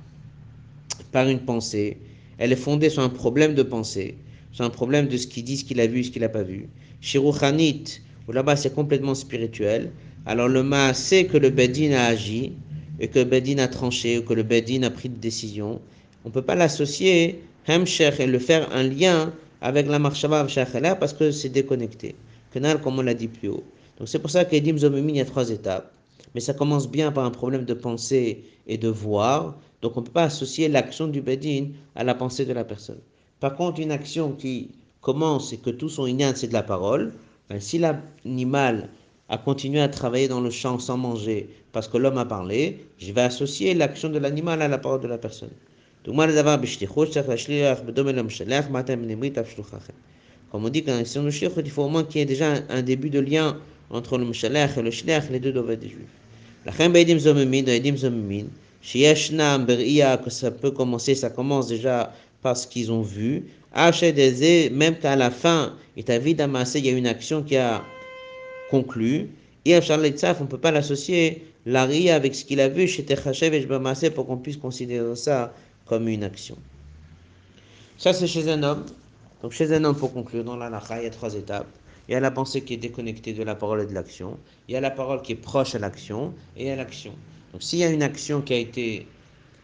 A: par une pensée, elle est fondée sur un problème de pensée, sur un problème de ce qu'il dit, ce qu'il a vu, ce qu'il n'a pas vu. Shiruchanit, où là-bas c'est complètement spirituel, alors le c'est que le Bedin a agi, et que le Bedin a tranché, ou que le Bedin a pris de décision, on ne peut pas l'associer, Hemshech, et le faire un lien avec la Marshava parce que c'est déconnecté. Canal, comme on l'a dit plus haut. Donc c'est pour ça qu'Edim Zomimin, il y a trois étapes. Mais ça commence bien par un problème de pensée et de voir. Donc on ne peut pas associer l'action du Bedin à la pensée de la personne. Par contre, une action qui commence et que tout son ignan, c'est de la parole, ben, si l'animal a continué à travailler dans le champ sans manger parce que l'homme a parlé, je vais associer l'action de l'animal à la parole de la personne. Comme on dit il faut au moins qu'il y ait déjà un, début de lien entre le mshalach et le shliach, les deux doivent être des juifs. La beidim zomemin, dans edim zomemin, sheyeshnam beria, que ça peut commencer, ça commence déjà par ce qu'ils ont vu, même qu'à la fin, et ta vie d'amassé, il y a une action qui a conclu. Et on ne peut pas l'associer, l'ari avec ce qu'il a vu chez Techachev et pour qu'on puisse considérer ça comme une action. Ça, c'est chez un homme. Donc, chez un homme, pour conclure, dans la lacha, il y a trois étapes. Il y a la pensée qui est déconnectée de la parole et de l'action. Il y a la parole qui est proche à l'action et à l'action. Donc, s'il y a une action qui a été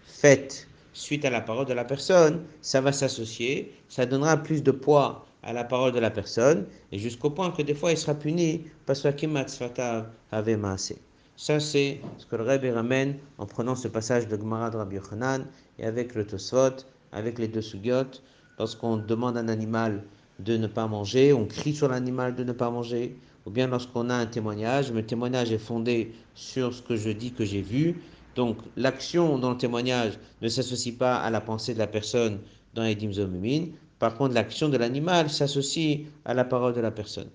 A: faite suite à la parole de la personne, ça va s'associer, ça donnera plus de poids à la parole de la personne, et jusqu'au point que des fois il sera puni parce que. Ça, c'est ce que le Rebbe ramène en prenant ce passage de Gemara de Rabbi Yochanan et avec le Tosfot, avec les deux Sugyot. Lorsqu'on demande à un animal de ne pas manger, on crie sur l'animal de ne pas manger, ou bien lorsqu'on a un témoignage, le témoignage est fondé sur ce que je dis que j'ai vu, donc l'action dans le témoignage ne s'associe pas à la pensée de la personne dans les Dimzomumin. Par contre, l'action de l'animal s'associe à la parole de la personne.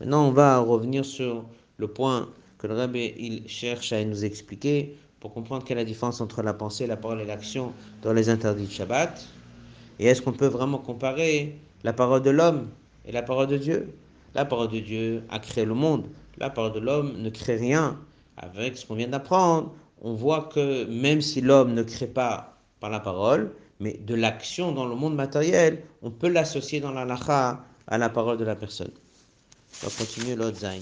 A: Maintenant, on va revenir sur le point que le rabbin il cherche à nous expliquer pour comprendre quelle est la différence entre la pensée, la parole et l'action dans les interdits de Shabbat. Et est-ce qu'on peut vraiment comparer la parole de l'homme et la parole de Dieu La parole de Dieu a créé le monde. La parole de l'homme ne crée rien. Avec ce qu'on vient d'apprendre, on voit que même si l'homme ne crée pas par la parole, mais de l'action dans le monde matériel, on peut l'associer dans la lacha à la parole de la personne. On va continuer l'autre zain.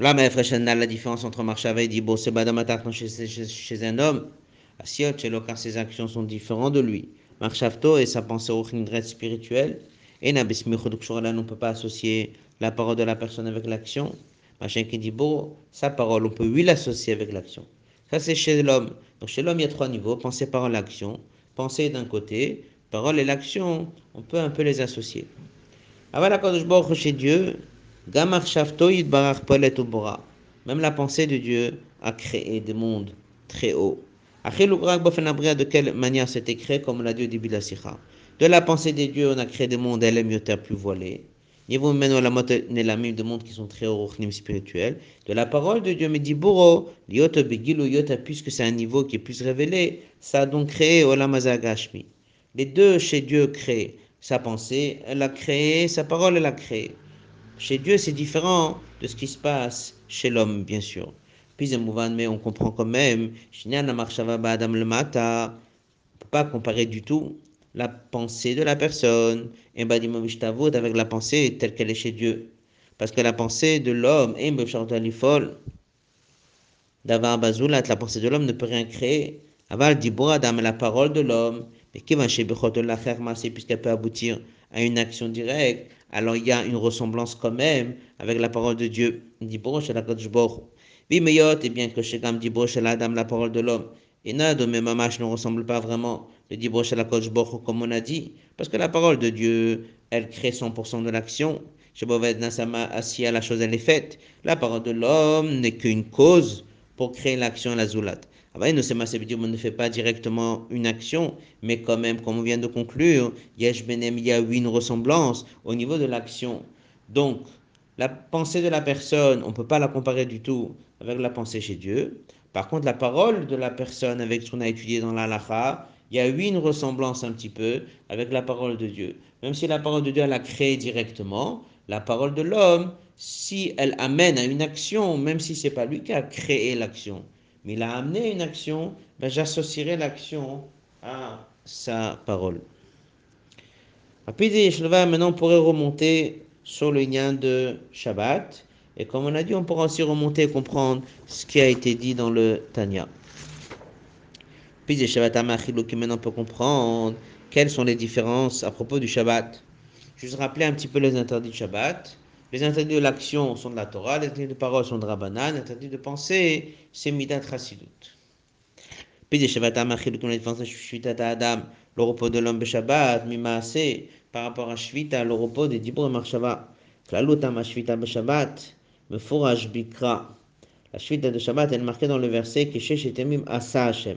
A: Là, mais la différence entre Marshava et Dibo, c'est chez, chez, chez un homme. Asiot, car ses actions sont différentes de lui. Marshavto et sa pensée au spirituel. Et on ne peut pas associer la parole de la personne avec l'action. Machin qui dit beau, sa parole, on peut lui l'associer avec l'action. Ça, c'est chez l'homme. Donc, chez l'homme, il y a trois niveaux pensée, parole, action. Pensée d'un côté, parole et l'action, on peut un peu les associer. Avant chez Dieu, même la pensée de Dieu a créé des mondes très hauts. De quelle manière c'était créé, comme on l'a dit au début de la Sikha. De la pensée de Dieu, on a créé des mondes terre plus voilés. Niveau maintenant la de mondes qui sont très hauts spirituels. De la parole de Dieu, mais dit Boro, Begilu puisque c'est un niveau qui est plus révélé, ça a donc créé Olamazagashmi. Les deux chez Dieu créent sa pensée, elle a créé, sa parole, elle a créé. Chez Dieu, c'est différent de ce qui se passe chez l'homme, bien sûr. Puis mais on comprend quand même, on peut pas comparer du tout la pensée de la personne, avec la pensée telle qu'elle est chez Dieu. Parce que la pensée de l'homme, d'avoir bazoulat, la pensée de l'homme ne peut rien créer. Aval dibor adam, la parole de l'homme, mais qui va chez la puisqu'elle peut aboutir à une action directe, alors il y a une ressemblance quand même avec la parole de Dieu. Dibor la et bien que chez Gam Dibor la parole de l'homme, et Nado, mais Mamash ne ressemble pas vraiment le Dibor chez la comme on a dit, parce que la parole de Dieu, elle crée 100% de l'action. Chez Boved Nasama, Assia, la chose elle est faite. La parole de l'homme n'est qu'une cause pour créer l'action la zoulat. on ne fait pas directement une action, mais quand même, comme on vient de conclure, il y a une ressemblance au niveau de l'action. Donc, la pensée de la personne, on ne peut pas la comparer du tout avec la pensée chez Dieu. Par contre, la parole de la personne avec ce qu'on a étudié dans l'Alaha, il y a eu une ressemblance un petit peu avec la parole de Dieu. Même si la parole de Dieu, elle a créé directement, la parole de l'homme, si elle amène à une action, même si c'est pas lui qui a créé l'action, mais il a amené une action, ben j'associerai l'action à sa parole. Maintenant, on pourrait remonter sur le lien de Shabbat. Et comme on a dit, on pourra aussi remonter et comprendre ce qui a été dit dans le Tanya. Puis les Shabbat qui maintenant on peut comprendre quelles sont les différences à propos du Shabbat. Juste rappeler un petit peu les interdits de Shabbat. Les interdits de l'action sont de la Torah, les interdits de parole sont de Rabbanan, les interdits de pensée, c'est Midat Chassidut. Puis les Shabbat comme la différence de Adam, le repos de l'homme Shabbat, Mimaase, par rapport à Shvita, le repos des Dibur et Marshava. Klalutam Shvita Shabbat, Mefouraj Bikra. La Shvita de Shabbat est marquée dans le verset que chez Temim Asa Hashem.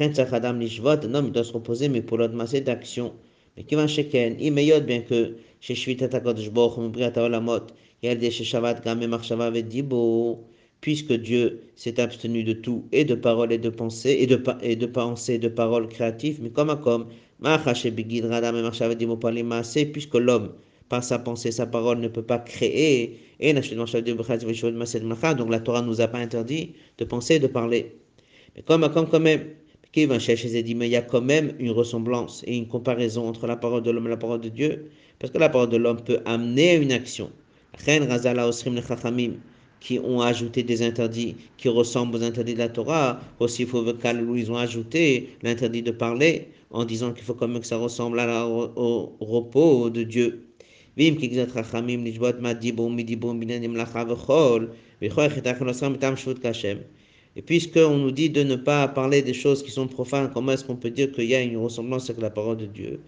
A: Un homme doit se reposer, mais pour l'autre d'action. Mais qui va sheken, imeyot, bien que chez Shvita Takodesh Boch, Mbriat Olamot, il y a des chez Shabbat, Game Marshava Dibo, puisque Dieu s'est abstenu de tout, et de paroles et de pensées, et de, et de pensées et de paroles créatives, mais comme à comme, puisque l'homme, par sa pensée, sa parole, ne peut pas créer, et donc la Torah ne nous a pas interdit de penser et de parler. Mais comme, quand même, il y a quand même une ressemblance et une comparaison entre la parole de l'homme et la parole de Dieu, parce que la parole de l'homme peut amener une action qui ont ajouté des interdits qui ressemblent aux interdits de la Torah. Aussi, il faut ils ont ajouté l'interdit de parler en disant qu'il faut quand même que ça ressemble au, repos de Dieu. Et puisqu'on nous dit de ne pas parler des choses qui sont profanes, comment est-ce qu'on peut dire qu'il y a une ressemblance avec la parole de Dieu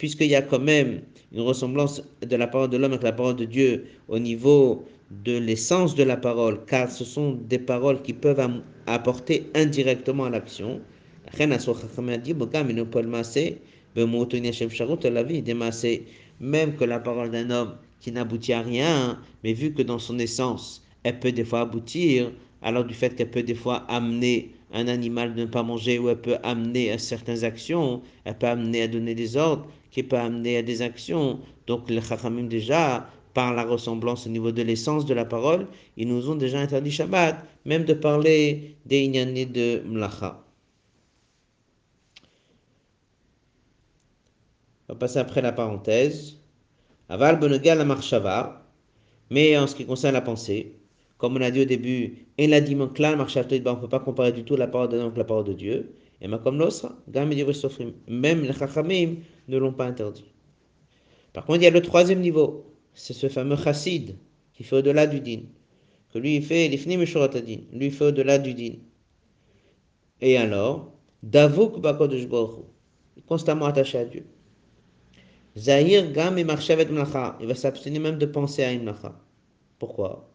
A: puisqu'il y a quand même une ressemblance de la parole de l'homme avec la parole de Dieu au niveau de l'essence de la parole, car ce sont des paroles qui peuvent apporter indirectement à l'action. Même que la parole d'un homme qui n'aboutit à rien, mais vu que dans son essence, elle peut des fois aboutir, alors du fait qu'elle peut des fois amener un animal de ne pas manger, ou elle peut amener à certaines actions, elle peut amener à donner des ordres, qui peut amener à des actions. Donc les Chachamim déjà, par la ressemblance au niveau de l'essence de la parole, ils nous ont déjà interdit Shabbat, même de parler des Inyani de Mlacha. Va passer après la parenthèse. Aval Benegal la Marshava, mais en ce qui concerne la pensée, comme on a dit au début, et l'a dit on ne peut pas comparer du tout la parole de avec la parole de Dieu. Et comme l'osra, même les Chachamim ne l'ont pas interdit. Par contre, il y a le troisième niveau, c'est ce fameux chassid qui fait au-delà du din, que lui il fait l'ifnim din, lui il fait au-delà du din. Et alors, Davuk Bakodesh est constamment attaché à Dieu. Zahir Gam et Marchevet Mlacha, il va s'abstenir même de penser à une Mlacha. Pourquoi?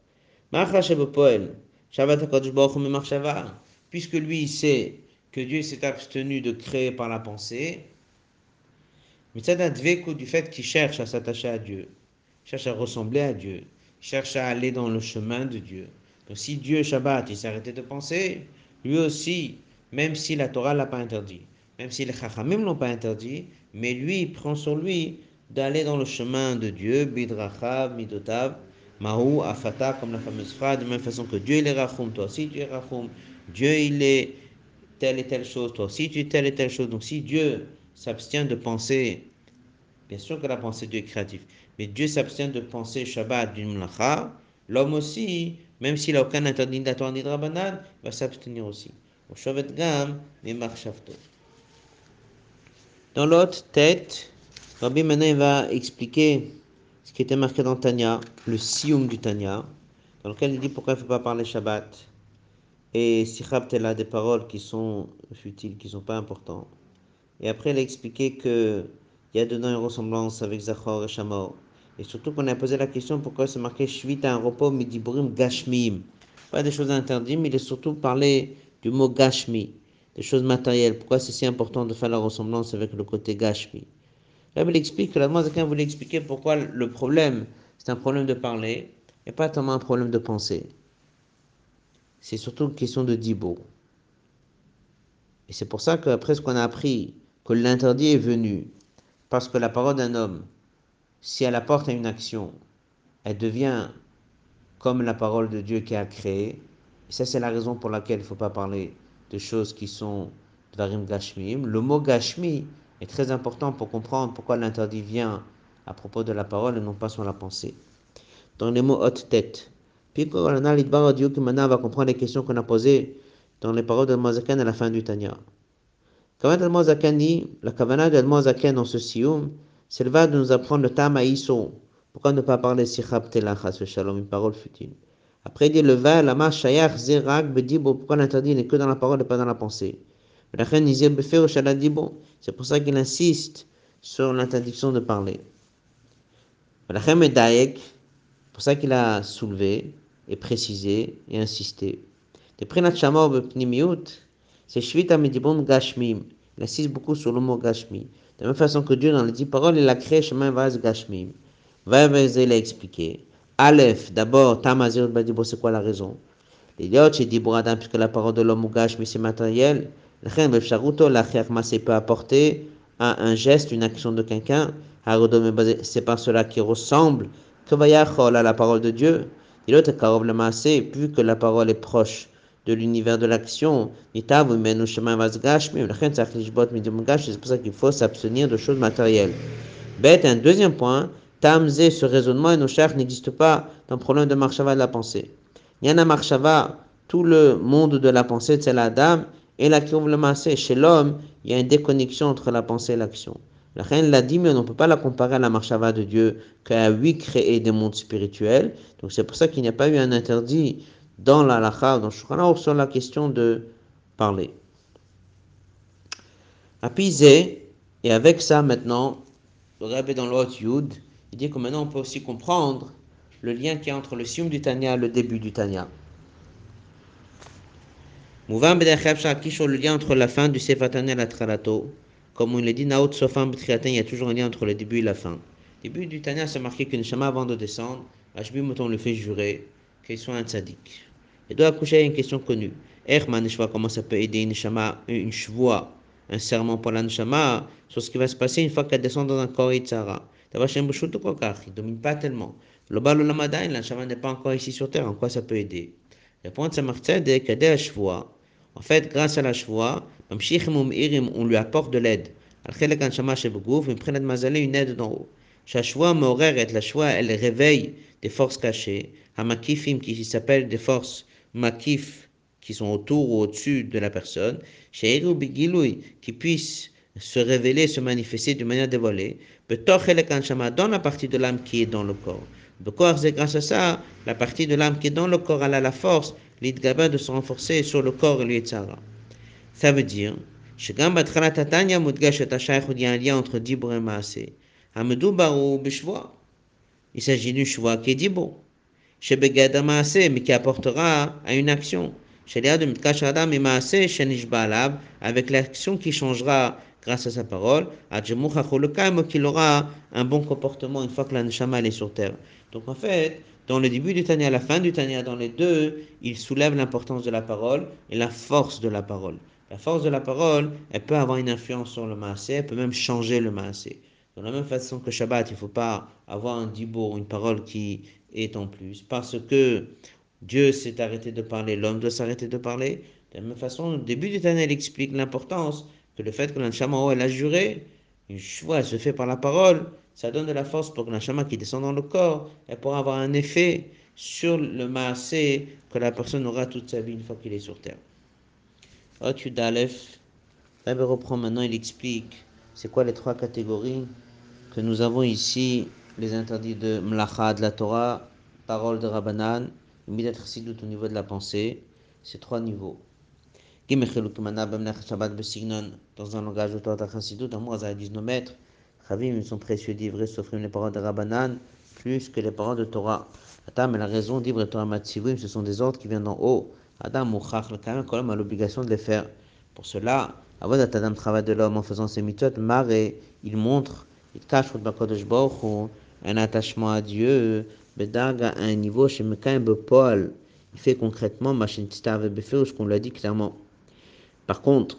A: Puisque lui il sait que Dieu s'est abstenu de créer par la pensée, mais ça du fait qu'il cherche à s'attacher à Dieu, cherche à ressembler à Dieu, cherche à aller dans le chemin de Dieu. Donc si Dieu, Shabbat, il arrêté de penser, lui aussi, même si la Torah l'a pas interdit, même si les Chachamim l'ont pas interdit, mais lui, il prend sur lui d'aller dans le chemin de Dieu, bidrachav, midotav, mahu, afata, comme la fameuse phrase, de même façon que Dieu il est rachum, toi aussi tu es rachum, Dieu il est telle et telle chose, toi aussi tu es telle et telle chose. Donc si Dieu s'abstient de penser, bien sûr que la pensée de Dieu est créative, mais Dieu s'abstient de penser Shabbat d'une mlacha, l'homme aussi, même s'il n'a aucun interdit d'attendre ni de va s'abstenir aussi. Au Shavet Gam, marchavto. Dans l'autre tête, Rabbi il va expliquer ce qui était marqué dans Tanya, le sium du Tanya, dans lequel il dit pourquoi il ne faut pas parler Shabbat. Et Sichab là des paroles qui sont futiles, qui ne sont pas importantes. Et après, il a expliqué qu'il y a dedans une ressemblance avec Zachor et Shamor. Et surtout qu'on a posé la question pourquoi c'est marqué Shvit un repos midiburim gashmim. Pas des choses interdites, mais il est surtout parlé du mot gashmi, des choses matérielles. Pourquoi c'est si important de faire la ressemblance avec le côté gashmi? Il explique que la quelqu'un voulait expliquer pourquoi le problème, c'est un problème de parler et pas tellement un problème de penser. C'est surtout une question de dibo. Et c'est pour ça qu'après ce qu'on a appris, que l'interdit est venu, parce que la parole d'un homme, si elle apporte à une action, elle devient comme la parole de Dieu qui a créé. Et ça, c'est la raison pour laquelle il ne faut pas parler de choses qui sont Dvarim Gashmim. Le mot Gashmi est très important pour comprendre pourquoi l'interdit vient à propos de la parole et non pas sur la pensée. Dans les mots haute tête. Puis on a Dieu qui maintenant va comprendre les questions qu'on a posées dans les paroles de Mozakan à la fin du Tanya. Kavanat dit, la Kavana de Mozakan dans ce sioum, c'est le va de nous apprendre le Tam Pourquoi ne pas parler Sichab Telachas Shalom, une parole futile? Après il dit le va, la ma shayach zerak bedibo, pourquoi l'interdit n'est que dans la parole et pas dans la pensée? C'est pour ça qu'il insiste sur l'interdiction de parler. C'est pour ça qu'il a soulevé et précisé et insisté. C'est Shvita Gashmim. Il insiste beaucoup sur le mot Gashmi. De la même façon que Dieu, dans les dix paroles, il a créé chemin Vaz Gashmim. il a expliqué. Aleph, d'abord, Tamazir Badibo, c'est quoi la raison? L'idiote, j'ai dit Boradam, puisque la parole de l'homme ou Gashmi, c'est matériel. C'est peut apporter à un geste, une action de quelqu'un. C'est par cela qui ressemble que à la parole de Dieu? Il vu que la parole est proche de l'univers de l'action, c'est pour ça qu'il faut s'abstenir de choses matérielles. Bête, un deuxième point, Tamze, ce raisonnement et nos chers n'existe pas dans le problème de Marshava de la pensée. Yana Marshava, tout le monde de la pensée, c'est la dame, et la massé chez l'homme, il y a une déconnexion entre la pensée et l'action. La reine l'a dit, mais on ne peut pas la comparer à la marchava de Dieu qui a lui créé des mondes spirituels. Donc c'est pour ça qu'il n'y a pas eu un interdit dans la lacha, dans Shulchan sur la question de parler. Apisé, et avec ça maintenant, le Rebbe dans l'autre Yud, il dit que maintenant on peut aussi comprendre le lien qui est entre le sium du Tanya et le début du Tanya. Mouvan le lien entre la fin du Sefatane et la Tralato. Comme on l'a dit, Naot Sofam il y a toujours un lien entre le début et la fin. Le début du Tanya, c'est marqué qu'une chama avant de descendre, Ashbi Mouton le fait jurer qu'il soit un tzaddik. Et doit accoucher à une question connue. Erman comment ça peut aider une chama, une chevoie, un serment pour la neshama, sur ce qui va se passer une fois qu'elle descend dans un corps. D'abord, chez Mbouchut il ne domine pas tellement. Le bal ou la la neshama n'est pas encore ici sur terre, en quoi ça peut aider? C'est marqué que la chevoie, en fait, grâce à la chevoie, on lui apporte de l'aide. une aide d'en haut. la chevoie, elle réveille des forces cachées. Hamakifim, qui s'appellent des forces makif, qui sont autour ou au-dessus de la personne. qui puissent se révéler, se manifester de manière dévoilée. Dans la partie de l'âme qui est dans le corps. Grâce à ça, la partie de l'âme qui est dans le corps, a la force l'idgaba de se renforcer sur le corps et l'yitzara. Ça veut dire, il y a un lien entre Dibur et Maasé. Il s'agit d'une chevoie qui est Dibur. mais qui apportera à une action. Avec l'action qui changera grâce à sa parole, qu'il aura un bon comportement une fois que la neshama est sur terre. Donc en fait, dans le début du Tania, la fin du Tania, dans les deux, il soulève l'importance de la parole et la force de la parole. La force de la parole, elle peut avoir une influence sur le maasé, elle peut même changer le maasé. De la même façon que Shabbat, il ne faut pas avoir un dibour, une parole qui est en plus, parce que Dieu s'est arrêté de parler, l'homme doit s'arrêter de parler. De la même façon, au début du Tanel explique l'importance que le fait que l'Anshama elle a juré, une choix se fait par la parole, ça donne de la force pour que l'Anshama qui descend dans le corps, elle pourra avoir un effet sur le maasé que la personne aura toute sa vie une fois qu'il est sur terre. Otud Aleph, Rabbi reprend maintenant, il explique c'est quoi les trois catégories que nous avons ici, les interdits de Mlacha, de la Torah, parole de Rabbanan, Midat Chassidut au niveau de la pensée, ces trois niveaux. Dans un langage de Torah Chassidut, en moi, 19 mètres, Chavim, ils sont précieux d'ivrer, s'offrir les paroles de Rabbanan, plus que les paroles de Torah. Adam, la raison d'ivrer Torah Matsivim, ce sont des ordres qui viennent d'en haut. Adam, Mouchach, le Kamen, même, a l'obligation de les faire. Pour cela, avant Adam travail de l'homme en faisant ses mitzvot, Maré, il montre, il cache un attachement à Dieu, Bedaga à un niveau chez Mekaim Bepol. Il fait concrètement, Machin Tstav ce qu'on l'a dit clairement. Par contre,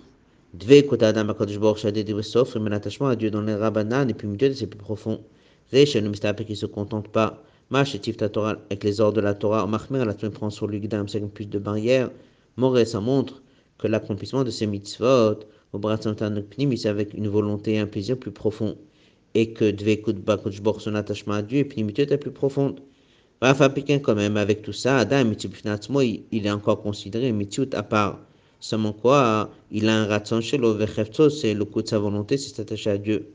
A: un attachement à Dieu dans les Rabbanan et puis mitzvot, c'est plus profond. Le mystère qui se contente pas. Mash et Torah avec les ordres de la Torah, Mahmer, la Torah prend sur lui Gdam, c'est plus de barrières. Moré, ça montre que l'accomplissement de ces mitzvot, au Pnim, c'est avec une volonté et un plaisir plus profond. Et que Dvekut Bakutchbor, son attachement à Dieu, et Pnimité est plus profonde. Rafa Pékin, quand même, avec tout ça, Adam, il est encore considéré Mitzut à part. Seulement quoi, il a un ratson chez le c'est le coup de sa volonté, c'est s'attacher à Dieu.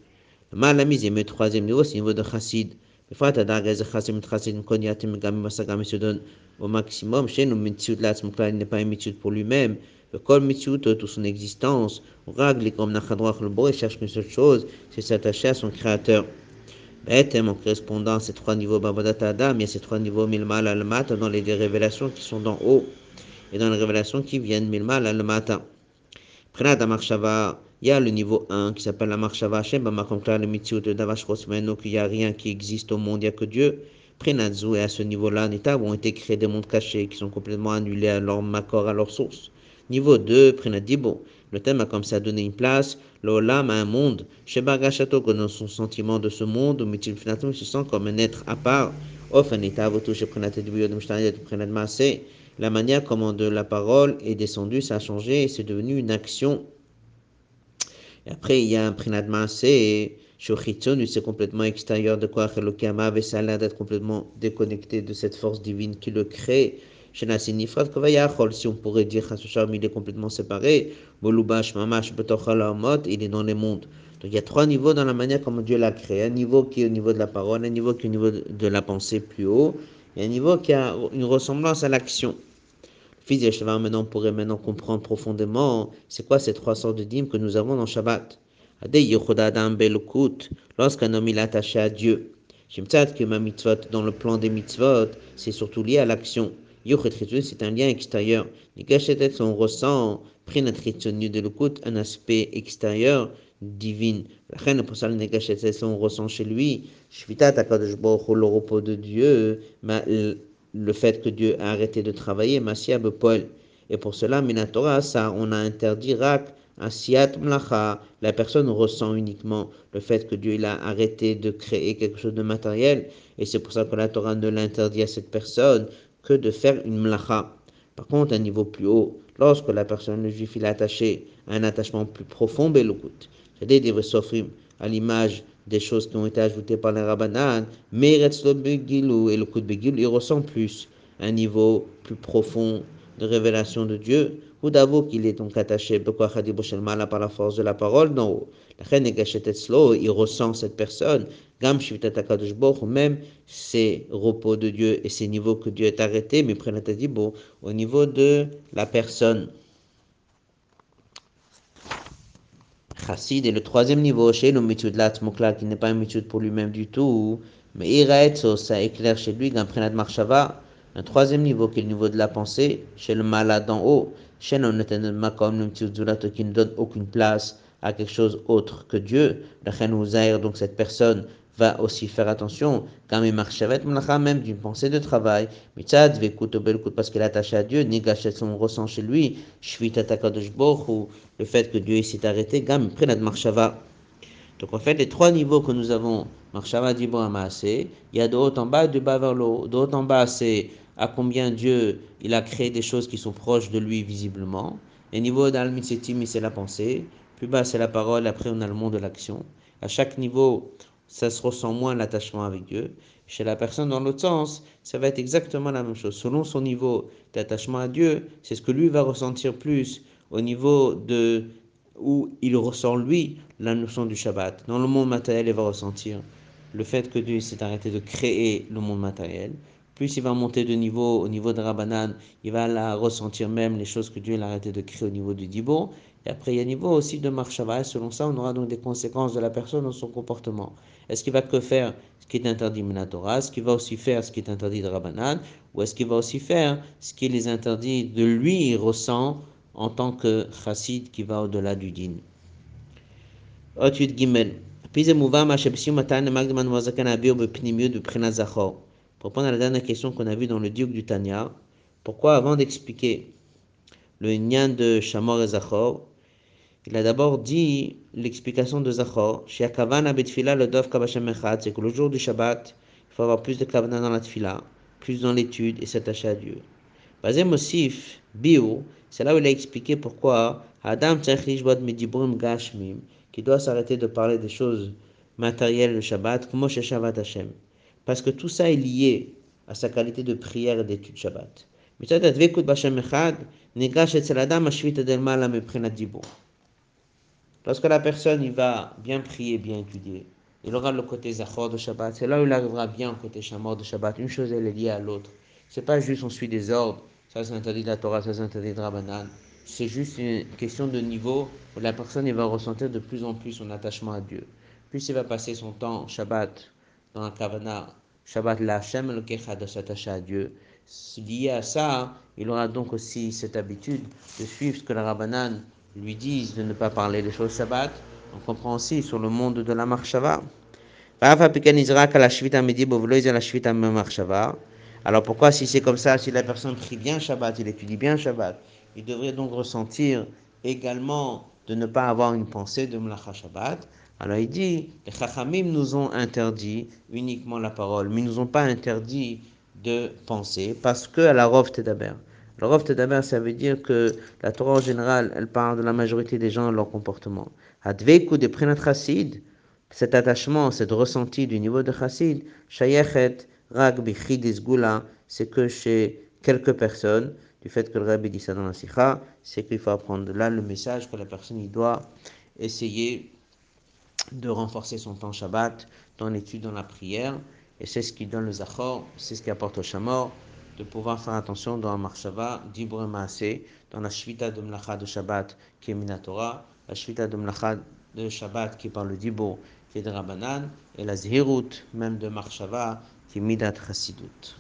A: Le mal à mise, le troisième niveau, c'est le niveau de chassid. Des fois, tu as des chassid, chassid, konyatim, gami, masagami, se donne au maximum. Chez nous, Mitzut, là, il n'est pas un Mitzut pour lui-même le kol mitzvot, toute son existence, règle comme nachadroach le beau, il cherche qu'une seule chose, c'est s'attacher à son créateur. Bêtem, en correspondant à ces trois niveaux Babadat Adam, il y a ces trois niveaux Milmal al Mata dans les révélations qui sont d'en haut et dans les révélations qui viennent Milmal al Mata. Prenat Marshava, il y a le niveau 1 qui s'appelle la Marshava Hashem, comme là le mitzvot de Davash Rosmeno, qu'il n'y a rien qui existe au monde, il n'y a que Dieu. Prenatzu, et à ce niveau-là, Nita, ont été créés des mondes cachés qui sont complètement annulés à leur macor, à leur source. Niveau 2, Prenadibo. Le thème a comme ça donné une place, l'Olam a un monde. Chez Bagachato, dans son sentiment de ce monde, où il se sent comme un être à part. La manière comment de la parole est descendue, ça a changé et c'est devenu une action. Et après, il y a un Prenad Maasé, c'est complètement extérieur de quoi? Le et ça a l'air d'être complètement déconnecté de cette force divine qui le crée si on pourrait dire il est complètement séparé, il est dans les mondes. Donc il y a trois niveaux dans la manière comme Dieu l'a créé. Un niveau qui est au niveau de la parole, un niveau qui est au niveau de la pensée plus haut, et un niveau qui a une ressemblance à l'action. Fils Yeshua, maintenant, on pourrait maintenant comprendre profondément c'est quoi ces trois sortes de dîmes que nous avons dans Shabbat. Lorsqu'un homme il est attaché à Dieu, que ma mitzvot, dans le plan des mitzvot, c'est surtout lié à l'action c'est un lien extérieur. on ressent, de un aspect extérieur divin. Le on ressent chez lui, le repos de Dieu, le fait que Dieu a arrêté de travailler, Et pour cela, Minatora, ça, on a interdit Rak, Asiat Mlacha, la personne ressent uniquement le fait que Dieu a arrêté de créer quelque chose de matériel, et c'est pour ça que la Torah ne l'interdit à cette personne que de faire une mlacha. Par contre, un niveau plus haut, lorsque la personne, le juif, il est attaché à un attachement plus profond, belokut, c'est-à-dire des à l'image des choses qui ont été ajoutées par les rabbanan, mais et le coup de begil, il ressent plus un niveau plus profond de révélation de Dieu, ou d'avouer qu'il est donc attaché par la force de la parole d'en haut. Il ressent cette personne, même ces repos de Dieu et ces niveaux que Dieu est arrêté, mais au niveau de la personne. Chassid est le troisième niveau chez le mitzvot de qui n'est pas un mitzvot pour lui-même du tout, mais Iraetso, ça éclaire chez lui, Gam Prenat Marshava, un troisième niveau qui est le niveau de la pensée, chez le malade en haut, chez le Makom, le qui ne donne aucune place à quelque chose autre que Dieu. Donc cette personne va aussi faire attention, quand il marche avec même d'une pensée de travail, parce qu'elle est attachée à Dieu, Nigachet son ressent chez lui, ou le fait que Dieu s'est arrêté, Gam prenad marshava. Donc en fait, les trois niveaux que nous avons, Marshava, Dibor, Maasé, il y a de haut en bas, de bas vers le haut. De haut en bas, c'est à combien Dieu il a créé des choses qui sont proches de lui visiblement. Et niveau d'Al-Mitsetim, c'est la pensée. Plus bas, c'est la parole. Après, on a le monde de l'action. À chaque niveau, ça se ressent moins l'attachement avec Dieu. Chez la personne dans l'autre sens, ça va être exactement la même chose. Selon son niveau d'attachement à Dieu, c'est ce que lui va ressentir plus au niveau de où il ressent lui la notion du Shabbat. Dans le monde matériel, il va ressentir le fait que Dieu s'est arrêté de créer le monde matériel. Plus il va monter de niveau au niveau de Rabbanan, il va la ressentir même les choses que Dieu a arrêté de créer au niveau du Dibo. Et après, il y a un niveau aussi de Marshava. Selon ça, on aura donc des conséquences de la personne dans son comportement. Est-ce qu'il va que faire ce qui est interdit Minatora Est-ce qu'il va aussi faire ce qui est interdit de Rabbanan? Ou est-ce qu'il va aussi faire ce qui est interdit de lui, ressent en tant que chassid qui va au-delà du din? Pour répondre à la dernière question qu'on a vue dans le Duc du Tanya, pourquoi avant d'expliquer le nyan de Shamor et Zachor, il a d'abord dit l'explication de Zachor, c'est que le jour du Shabbat, il faut avoir plus de kavana dans la tfila, plus dans l'étude et s'attacher à Dieu. Bazem Mosif, Bio, c'est là où il a expliqué pourquoi Adam Gashmim, qui doit s'arrêter de parler des choses matérielles le Shabbat, comme Shabbat Hashem parce que tout ça est lié à sa qualité de prière et d'étude Shabbat. Lorsque la personne il va bien prier, bien étudier, il aura le côté Zachor de Shabbat, c'est là où il arrivera bien au côté Shamor de Shabbat. Une chose elle est liée à l'autre. C'est pas juste on suit des ordres, ça c'est interdit de la Torah, ça c'est interdit de Rabbanan. C'est juste une question de niveau où la personne il va ressentir de plus en plus son attachement à Dieu. Plus il va passer son temps Shabbat dans la Kavana, Shabbat Lachem, le Kecha de s'attacher à Dieu. Lié à ça, il aura donc aussi cette habitude de suivre ce que la Rabbanan lui disent de ne pas parler des choses Shabbat. On comprend aussi sur le monde de la Marshava. Alors pourquoi si c'est comme ça, si la personne prie bien Shabbat, il étudie bien Shabbat, il devrait donc ressentir également de ne pas avoir une pensée de Mlacha Shabbat? Alors il dit, les Chachamim nous ont interdit uniquement la parole, mais ils nous ont pas interdit de penser, parce que à la Rov Tedaber. La Rov Tedaber, ça veut dire que la Torah en général, elle parle de la majorité des gens et leur comportement. Adveku de Prinat Chassid, cet attachement, cet ressenti du niveau de Chassid, Shayechet, Rag Gula, c'est que chez quelques personnes, du fait que le Rabbi dit ça dans la Sikha, c'est qu'il faut apprendre là le message que la personne il doit essayer de renforcer son temps Shabbat dans l'étude, dans la prière. Et c'est ce qui donne le Zachor, c'est ce qui apporte au Shamor, de pouvoir faire attention dans la Marshava, d'Ibre Maasé, dans la Shvita de Mlacha de Shabbat qui est Minatora, la Shvita de Mlacha de Shabbat qui parle d'Ibo qui est de Rabbanan, et la Zhirut même de Marshava qui est Midat Chassidut.